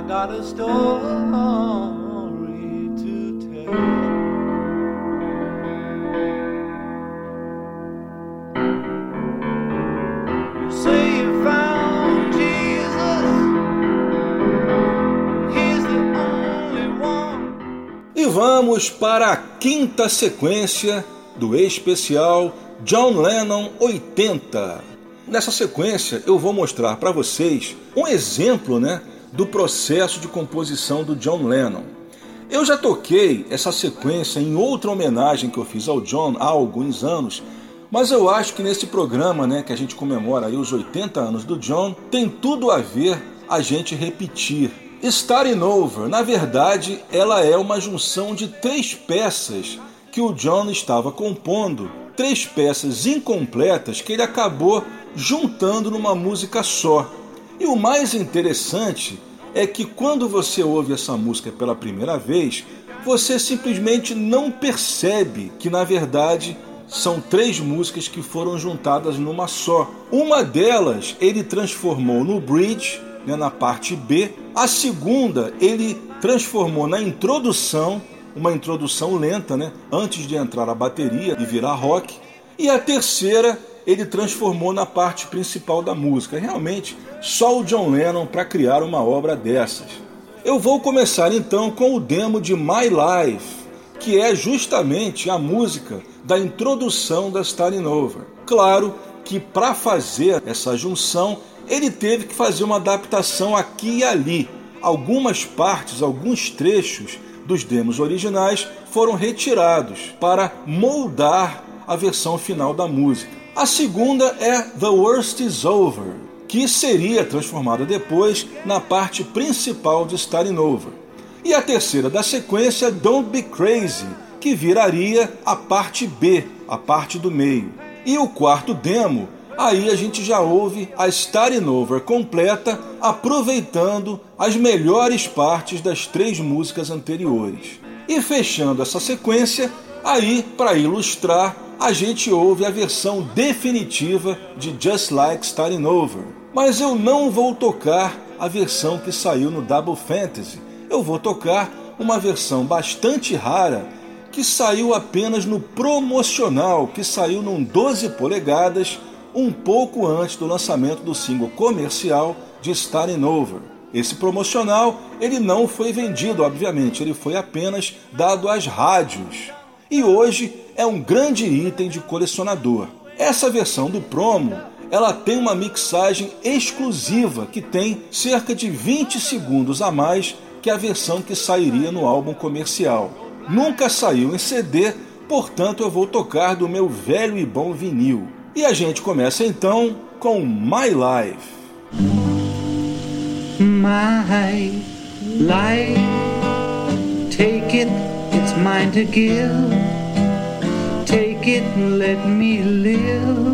[SPEAKER 8] Got a story to tell.
[SPEAKER 1] E vamos para a quinta sequência do especial John Lennon 80. Nessa sequência eu vou mostrar para vocês um exemplo, né, do processo de composição do John Lennon. Eu já toquei essa sequência em outra homenagem que eu fiz ao John há alguns anos, mas eu acho que nesse programa, né, que a gente comemora aí os 80 anos do John, tem tudo a ver a gente repetir. Starting Over, na verdade, ela é uma junção de três peças que o John estava compondo, três peças incompletas que ele acabou juntando numa música só. E o mais interessante é que quando você ouve essa música pela primeira vez, você simplesmente não percebe que na verdade são três músicas que foram juntadas numa só. Uma delas ele transformou no bridge, né, na parte B. A segunda ele transformou na introdução, uma introdução lenta, né, antes de entrar a bateria e virar rock. E a terceira ele transformou na parte principal da música. Realmente, só o John Lennon para criar uma obra dessas. Eu vou começar então com o demo de My Life, que é justamente a música da introdução da Starting Over. Claro que para fazer essa junção, ele teve que fazer uma adaptação aqui e ali. Algumas partes, alguns trechos dos demos originais foram retirados para moldar a versão final da música. A segunda é The Worst Is Over, que seria transformada depois na parte principal de Starting Over. E a terceira da sequência, Don't Be Crazy, que viraria a parte B, a parte do meio. E o quarto demo, aí a gente já ouve a Starting Over completa, aproveitando as melhores partes das três músicas anteriores. E fechando essa sequência, aí para ilustrar a gente ouve a versão definitiva de Just Like Starting Over. Mas eu não vou tocar a versão que saiu no Double Fantasy. Eu vou tocar uma versão bastante rara que saiu apenas no promocional, que saiu num 12 polegadas, um pouco antes do lançamento do single comercial de Starting Over. Esse promocional ele não foi vendido, obviamente, ele foi apenas dado às rádios. E hoje é um grande item de colecionador. Essa versão do promo, ela tem uma mixagem exclusiva que tem cerca de 20 segundos a mais que a versão que sairia no álbum comercial. Nunca saiu em CD, portanto eu vou tocar do meu velho e bom vinil. E a gente começa então com My Life.
[SPEAKER 4] My life, take it, it's mine to give. Take it and let me live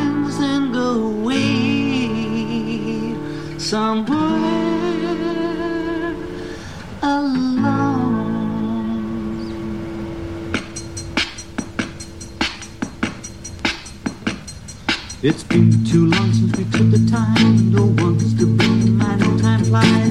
[SPEAKER 4] single way somewhere alone. It's been too long since we took the time, no one's to blame, I know time flies.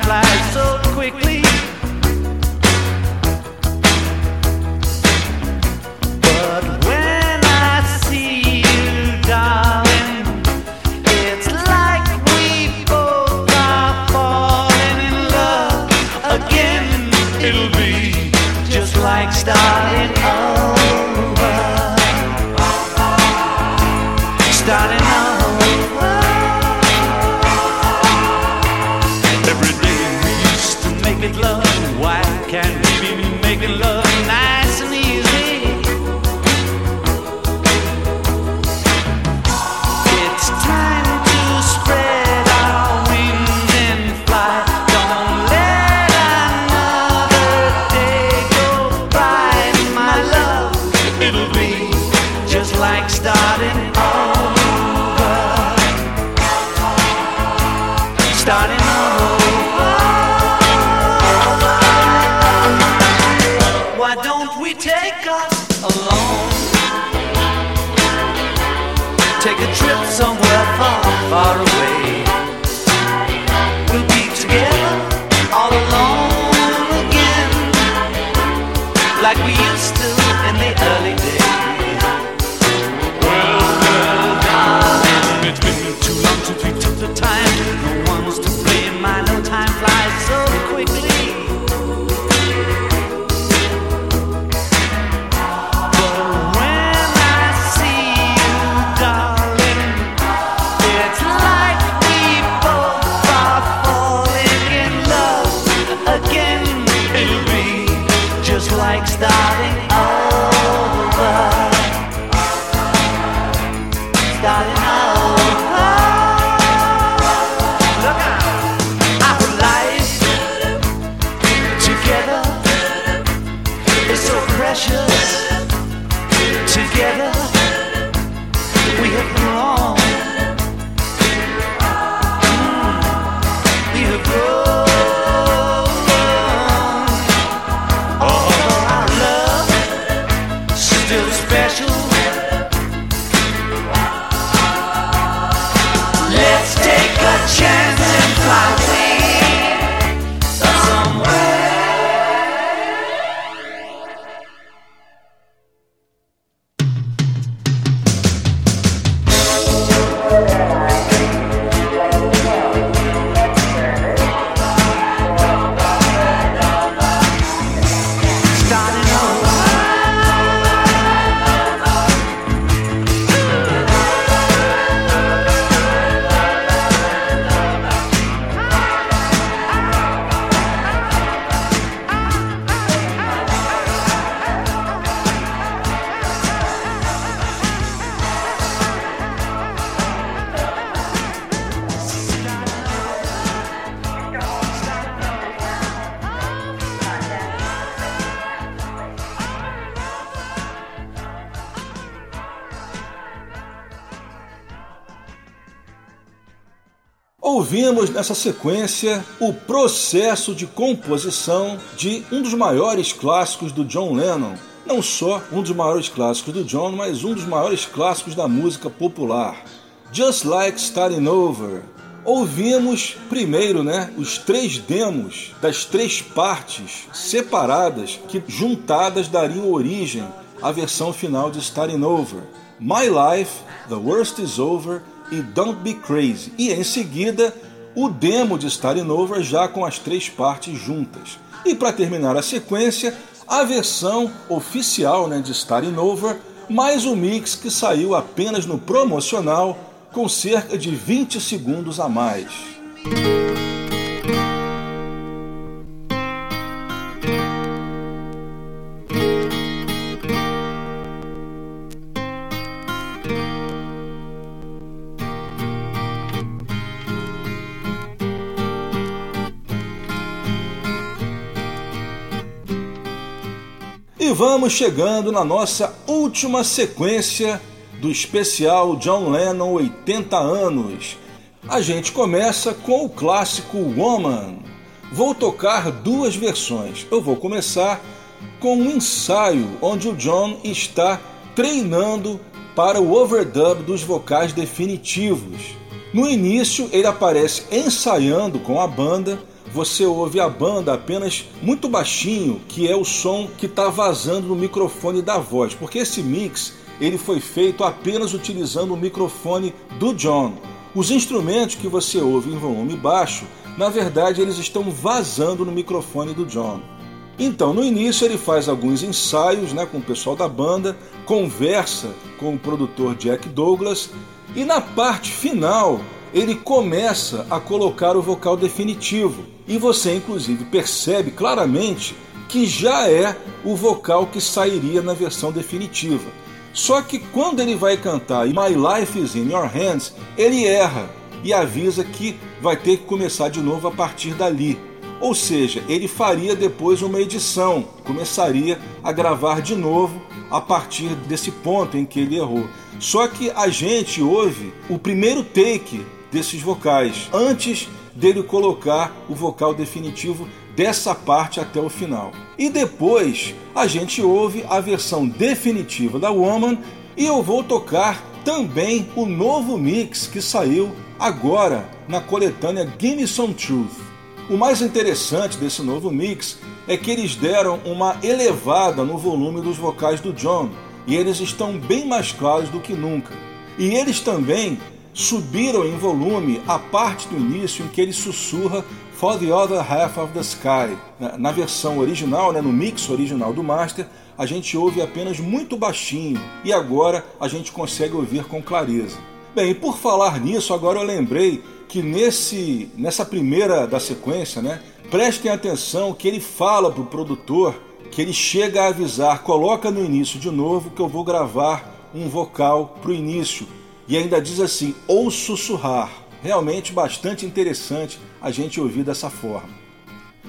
[SPEAKER 1] Ouvimos nessa sequência o processo de composição de um dos maiores clássicos do John Lennon. Não só um dos maiores clássicos do John, mas um dos maiores clássicos da música popular. Just Like Starting Over. Ouvimos primeiro, né, os três demos das três partes separadas que juntadas dariam origem à versão final de Starting Over. My Life, The Worst Is Over e Don't Be Crazy. E em seguida, o demo de Starting Over já com as três partes juntas. E para terminar a sequência, a versão oficial né, de Starting Over, mais o mix que saiu apenas no promocional com cerca de 20 segundos a mais. Vamos chegando na nossa última sequência do especial John Lennon 80 anos. A gente começa com o clássico Woman. Vou tocar duas versões. Eu vou começar com um ensaio onde o John está treinando para o overdub dos vocais definitivos. No início, ele aparece ensaiando com a banda. Você ouve a banda apenas muito baixinho, que é o som que está vazando no microfone da voz, porque esse mix ele foi feito apenas utilizando o microfone do John. Os instrumentos que você ouve em volume baixo, na verdade, eles estão vazando no microfone do John. Então, no início, ele faz alguns ensaios né, com o pessoal da banda, conversa com o produtor Jack Douglas e na parte final ele começa a colocar o vocal definitivo. E você, inclusive, percebe claramente que já é o vocal que sairia na versão definitiva. Só que quando ele vai cantar My Life is in Your Hands, ele erra e avisa que vai ter que começar de novo a partir dali. Ou seja, ele faria depois uma edição, começaria a gravar de novo a partir desse ponto em que ele errou. Só que a gente ouve o primeiro take desses vocais antes dele colocar o vocal definitivo dessa parte até o final. E depois a gente ouve a versão definitiva da Woman e eu vou tocar também o novo mix que saiu agora na coletânea Gimme Some Truth. O mais interessante desse novo mix é que eles deram uma elevada no volume dos vocais do John e eles estão bem mais claros do que nunca. E eles também subiram em volume a parte do início em que ele sussurra For the Other Half of the Sky. Na versão original, né, no mix original do Master, a gente ouve apenas muito baixinho e agora a gente consegue ouvir com clareza. Bem, por falar nisso, agora eu lembrei que nesse, nessa primeira da sequência, né, prestem atenção que ele fala para o produtor que ele chega a avisar, coloca no início de novo que eu vou gravar um vocal para o início. E ainda diz assim, ou sussurrar. Realmente bastante interessante a gente ouvir dessa forma.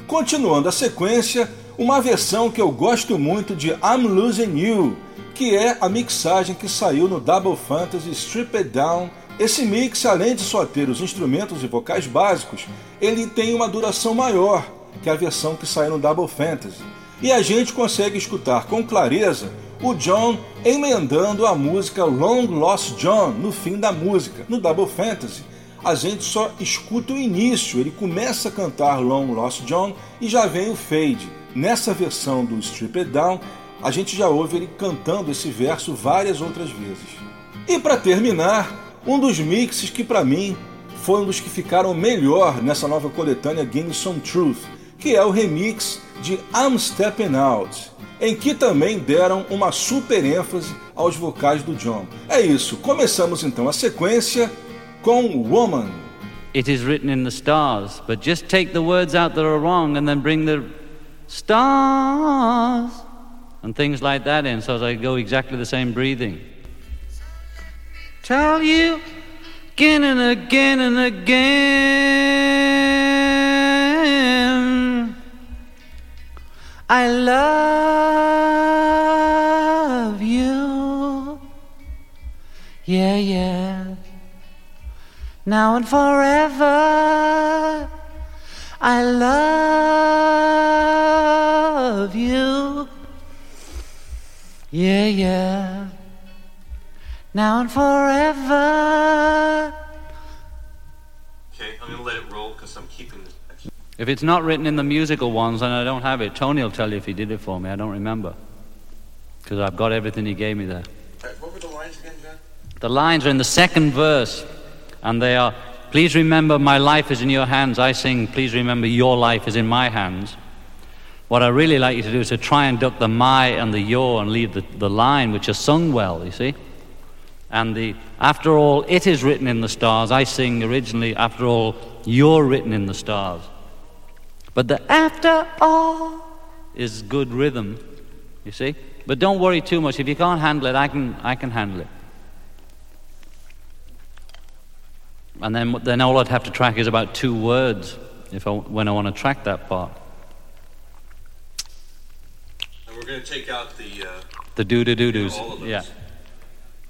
[SPEAKER 1] Continuando a sequência, uma versão que eu gosto muito de I'm Losing You, que é a mixagem que saiu no Double Fantasy Strip It Down. Esse mix, além de só ter os instrumentos e vocais básicos, ele tem uma duração maior que a versão que saiu no Double Fantasy e a gente consegue escutar com clareza o John emendando a música Long Lost John no fim da música. No Double Fantasy, a gente só escuta o início, ele começa a cantar Long Lost John e já vem o fade. Nessa versão do Strip It Down, a gente já ouve ele cantando esse verso várias outras vezes. E para terminar, um dos mixes que para mim foi um dos que ficaram melhor nessa nova coletânea Game Truth, que é o remix de I'm Stepping Out, em que também deram uma super ênfase aos vocais do John. É isso, começamos então a sequência com Woman.
[SPEAKER 4] It is written in the stars, but just take the words out that are wrong and then bring the stars and things like that in so they go exactly the same breathing. Tell you again and again and again. I love you. Yeah, yeah. Now and forever. I love you. Yeah, yeah. Now and forever. If it's not written in the musical ones and I don't have it, Tony will tell you if he did it for me. I don't remember. Because I've got everything he gave me there.
[SPEAKER 3] Uh, what were the lines again, John?
[SPEAKER 4] The lines are in the second verse, and they are Please remember, my life is in your hands. I sing, Please remember, your life is in my hands. What I really like you to do is to try and duck the my and the your and leave the, the line, which is sung well, you see. And the after all, it is written in the stars. I sing originally, after all, you're written in the stars. But the after all is good rhythm, you see. But don't worry too much. If you can't handle it, I can, I can handle it. And then, then all I'd have to track is about two words if I, when I want to track that part.
[SPEAKER 3] And we're gonna gonna take out the. Uh,
[SPEAKER 4] The doo doo doo doos.
[SPEAKER 3] all of those.
[SPEAKER 4] Yeah.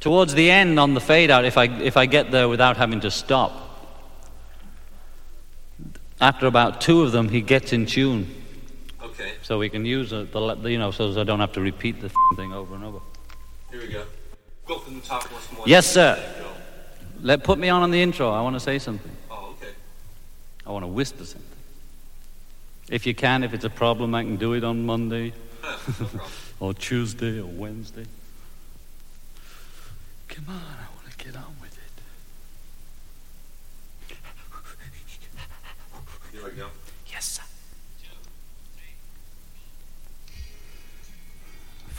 [SPEAKER 4] Towards the end on the fade out, if I if I get there without having to stop, after about two of them, he gets in tune.
[SPEAKER 3] Okay.
[SPEAKER 4] So we can use uh, the, you know, so I don't have to repeat the thing over and over.
[SPEAKER 3] Here we go. Go from the top once more.
[SPEAKER 4] Yes, sir. Let put me on on the intro. I want to say something.
[SPEAKER 3] Oh, okay.
[SPEAKER 4] I want to whisper something. If you can, if it's a problem, I can do it on Monday,
[SPEAKER 3] Huh, no
[SPEAKER 4] or Tuesday, or Wednesday. Come on, I want to get on with it.
[SPEAKER 3] Here we go.
[SPEAKER 4] Yes, sir.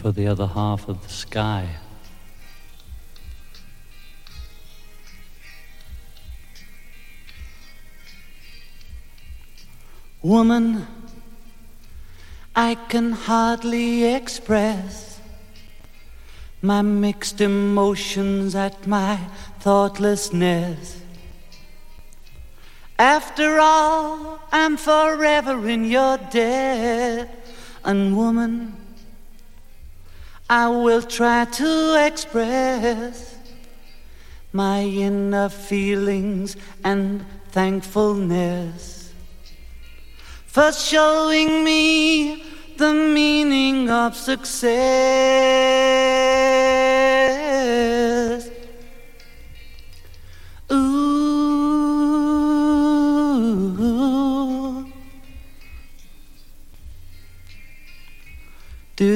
[SPEAKER 4] For the other half of the sky. Woman, I can hardly express my mixed emotions at my thoughtlessness. After all, I'm forever in your debt. And woman, I will try to express my inner feelings and thankfulness for showing me the meaning of success.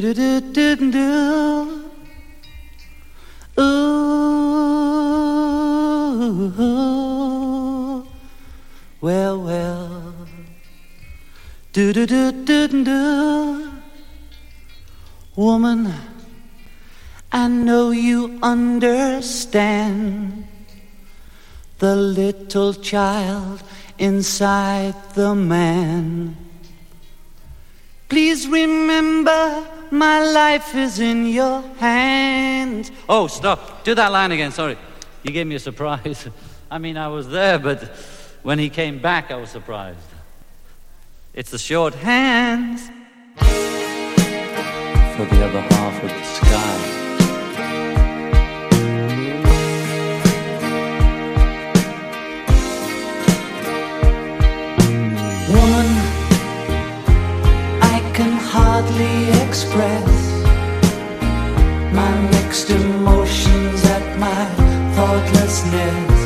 [SPEAKER 4] Do do do do do. Ooh. Well, well. Do do do do do. Woman, I know you understand the little child inside the man. Please remember my life is in your hands. Oh, stop. Do that line again. Sorry. You gave me a surprise. I mean, I was there, but when he came back, I was surprised. It's the short hands for the other half of the sky. Hardly express my mixed emotions at my thoughtlessness.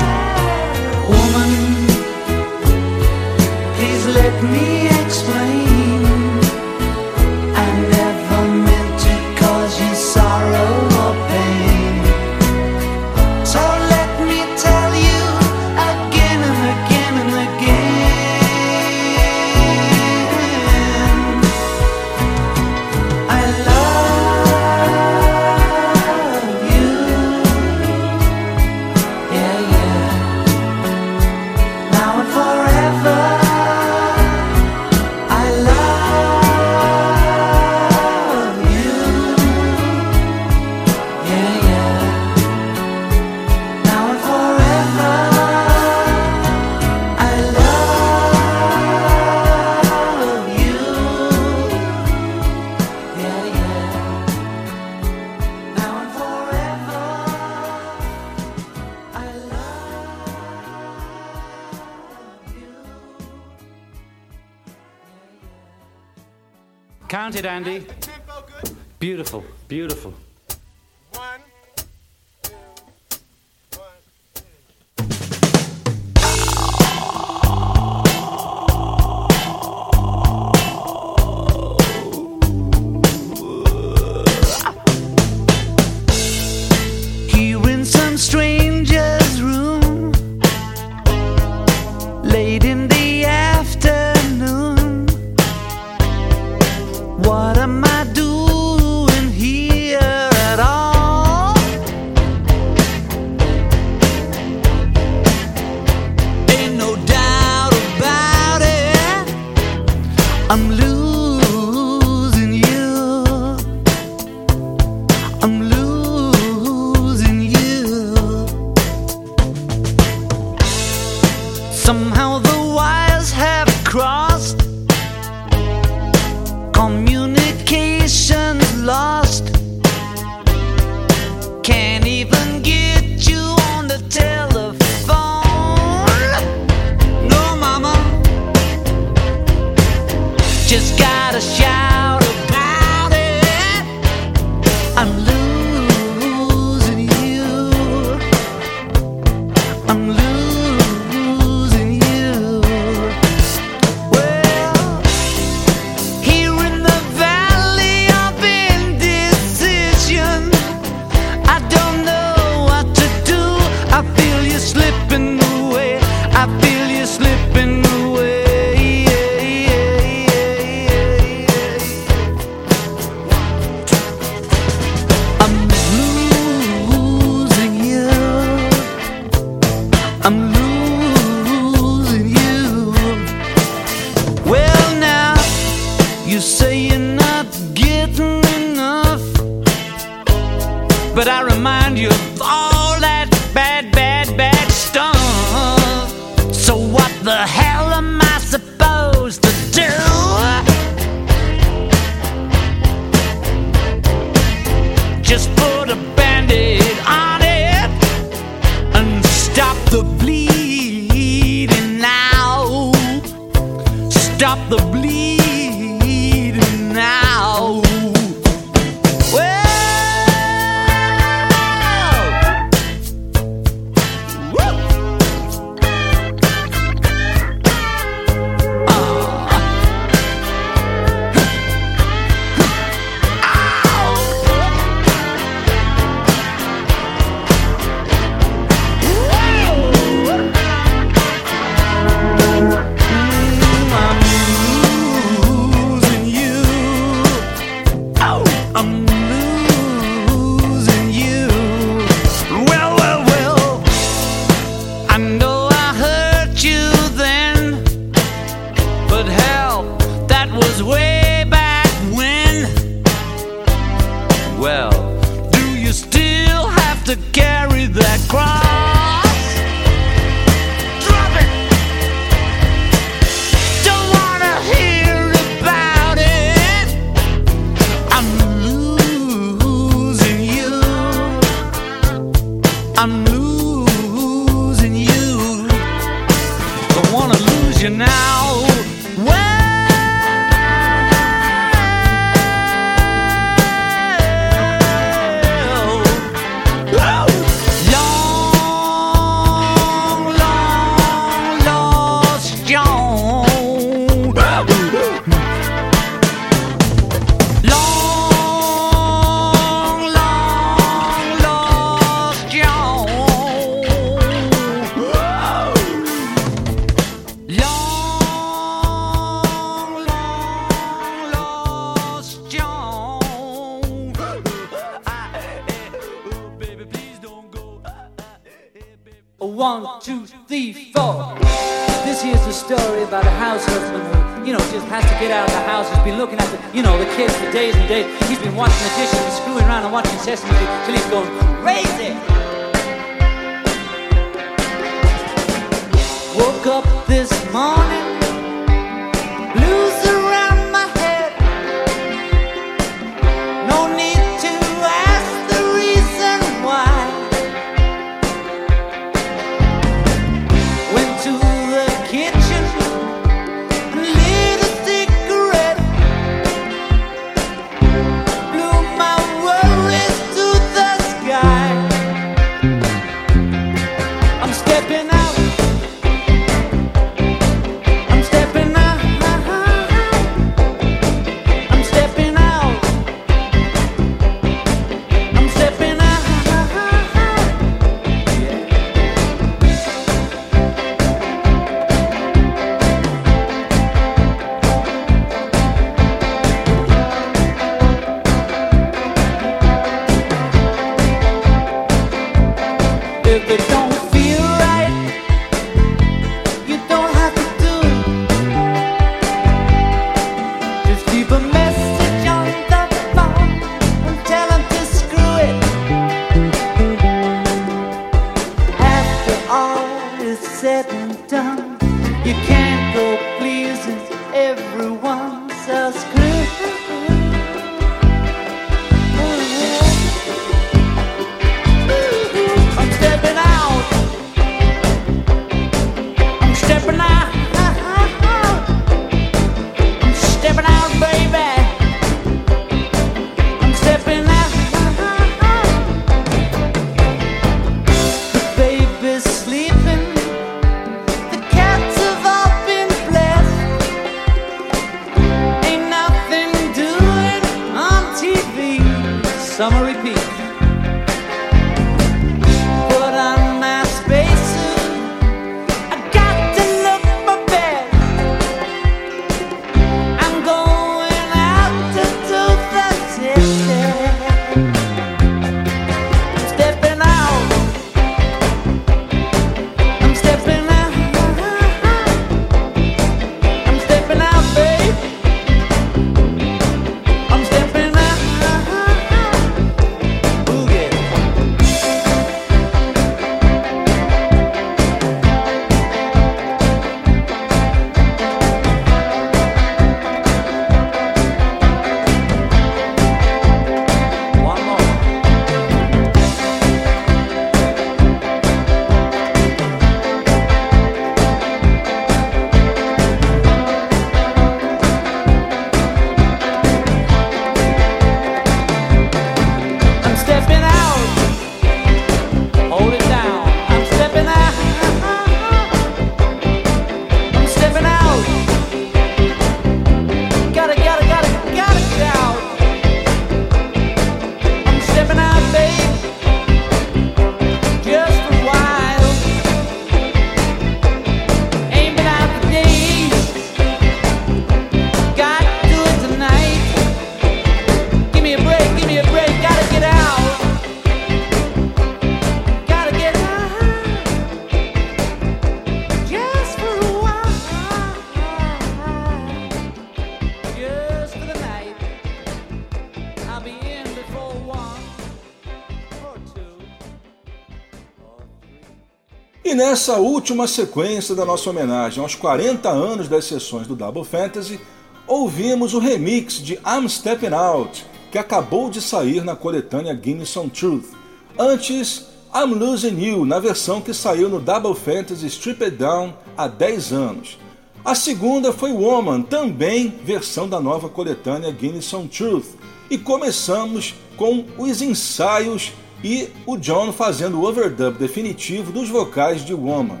[SPEAKER 1] Nessa última sequência da nossa homenagem aos 40 anos das sessões do Double Fantasy, ouvimos o remix de I'm Stepping Out, que acabou de sair na coletânea Guinness on Truth. Antes, I'm Losing You, na versão que saiu no Double Fantasy Stripped Down há 10 anos. A segunda foi Woman, também versão da nova coletânea Guinness on Truth. E começamos com os ensaios e o John fazendo o overdub definitivo dos vocais de Woman.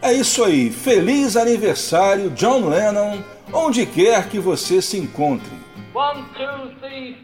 [SPEAKER 1] É isso aí, feliz aniversário John Lennon, onde quer que você se encontre.
[SPEAKER 2] One, two, three,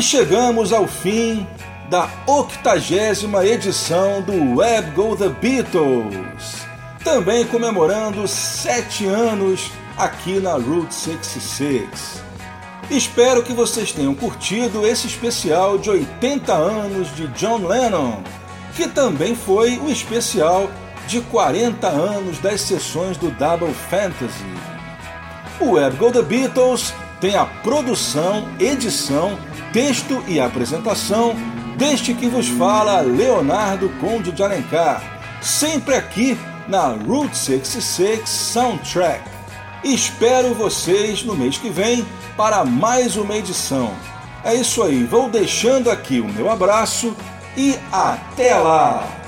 [SPEAKER 1] E chegamos ao fim da octagésima edição do Web Go The Beatles, também comemorando sete anos aqui na Route 66. Espero que vocês tenham curtido esse especial de 80 anos de John Lennon, que também foi o especial de 40 anos das sessões do Double Fantasy. O Web Go The Beatles tem a produção, edição, texto e apresentação deste que vos fala Leonardo Conde de Alencar, sempre aqui na Route 66 Soundtrack. Espero vocês no mês que vem para mais uma edição. É isso aí, vou deixando aqui o meu abraço e até lá!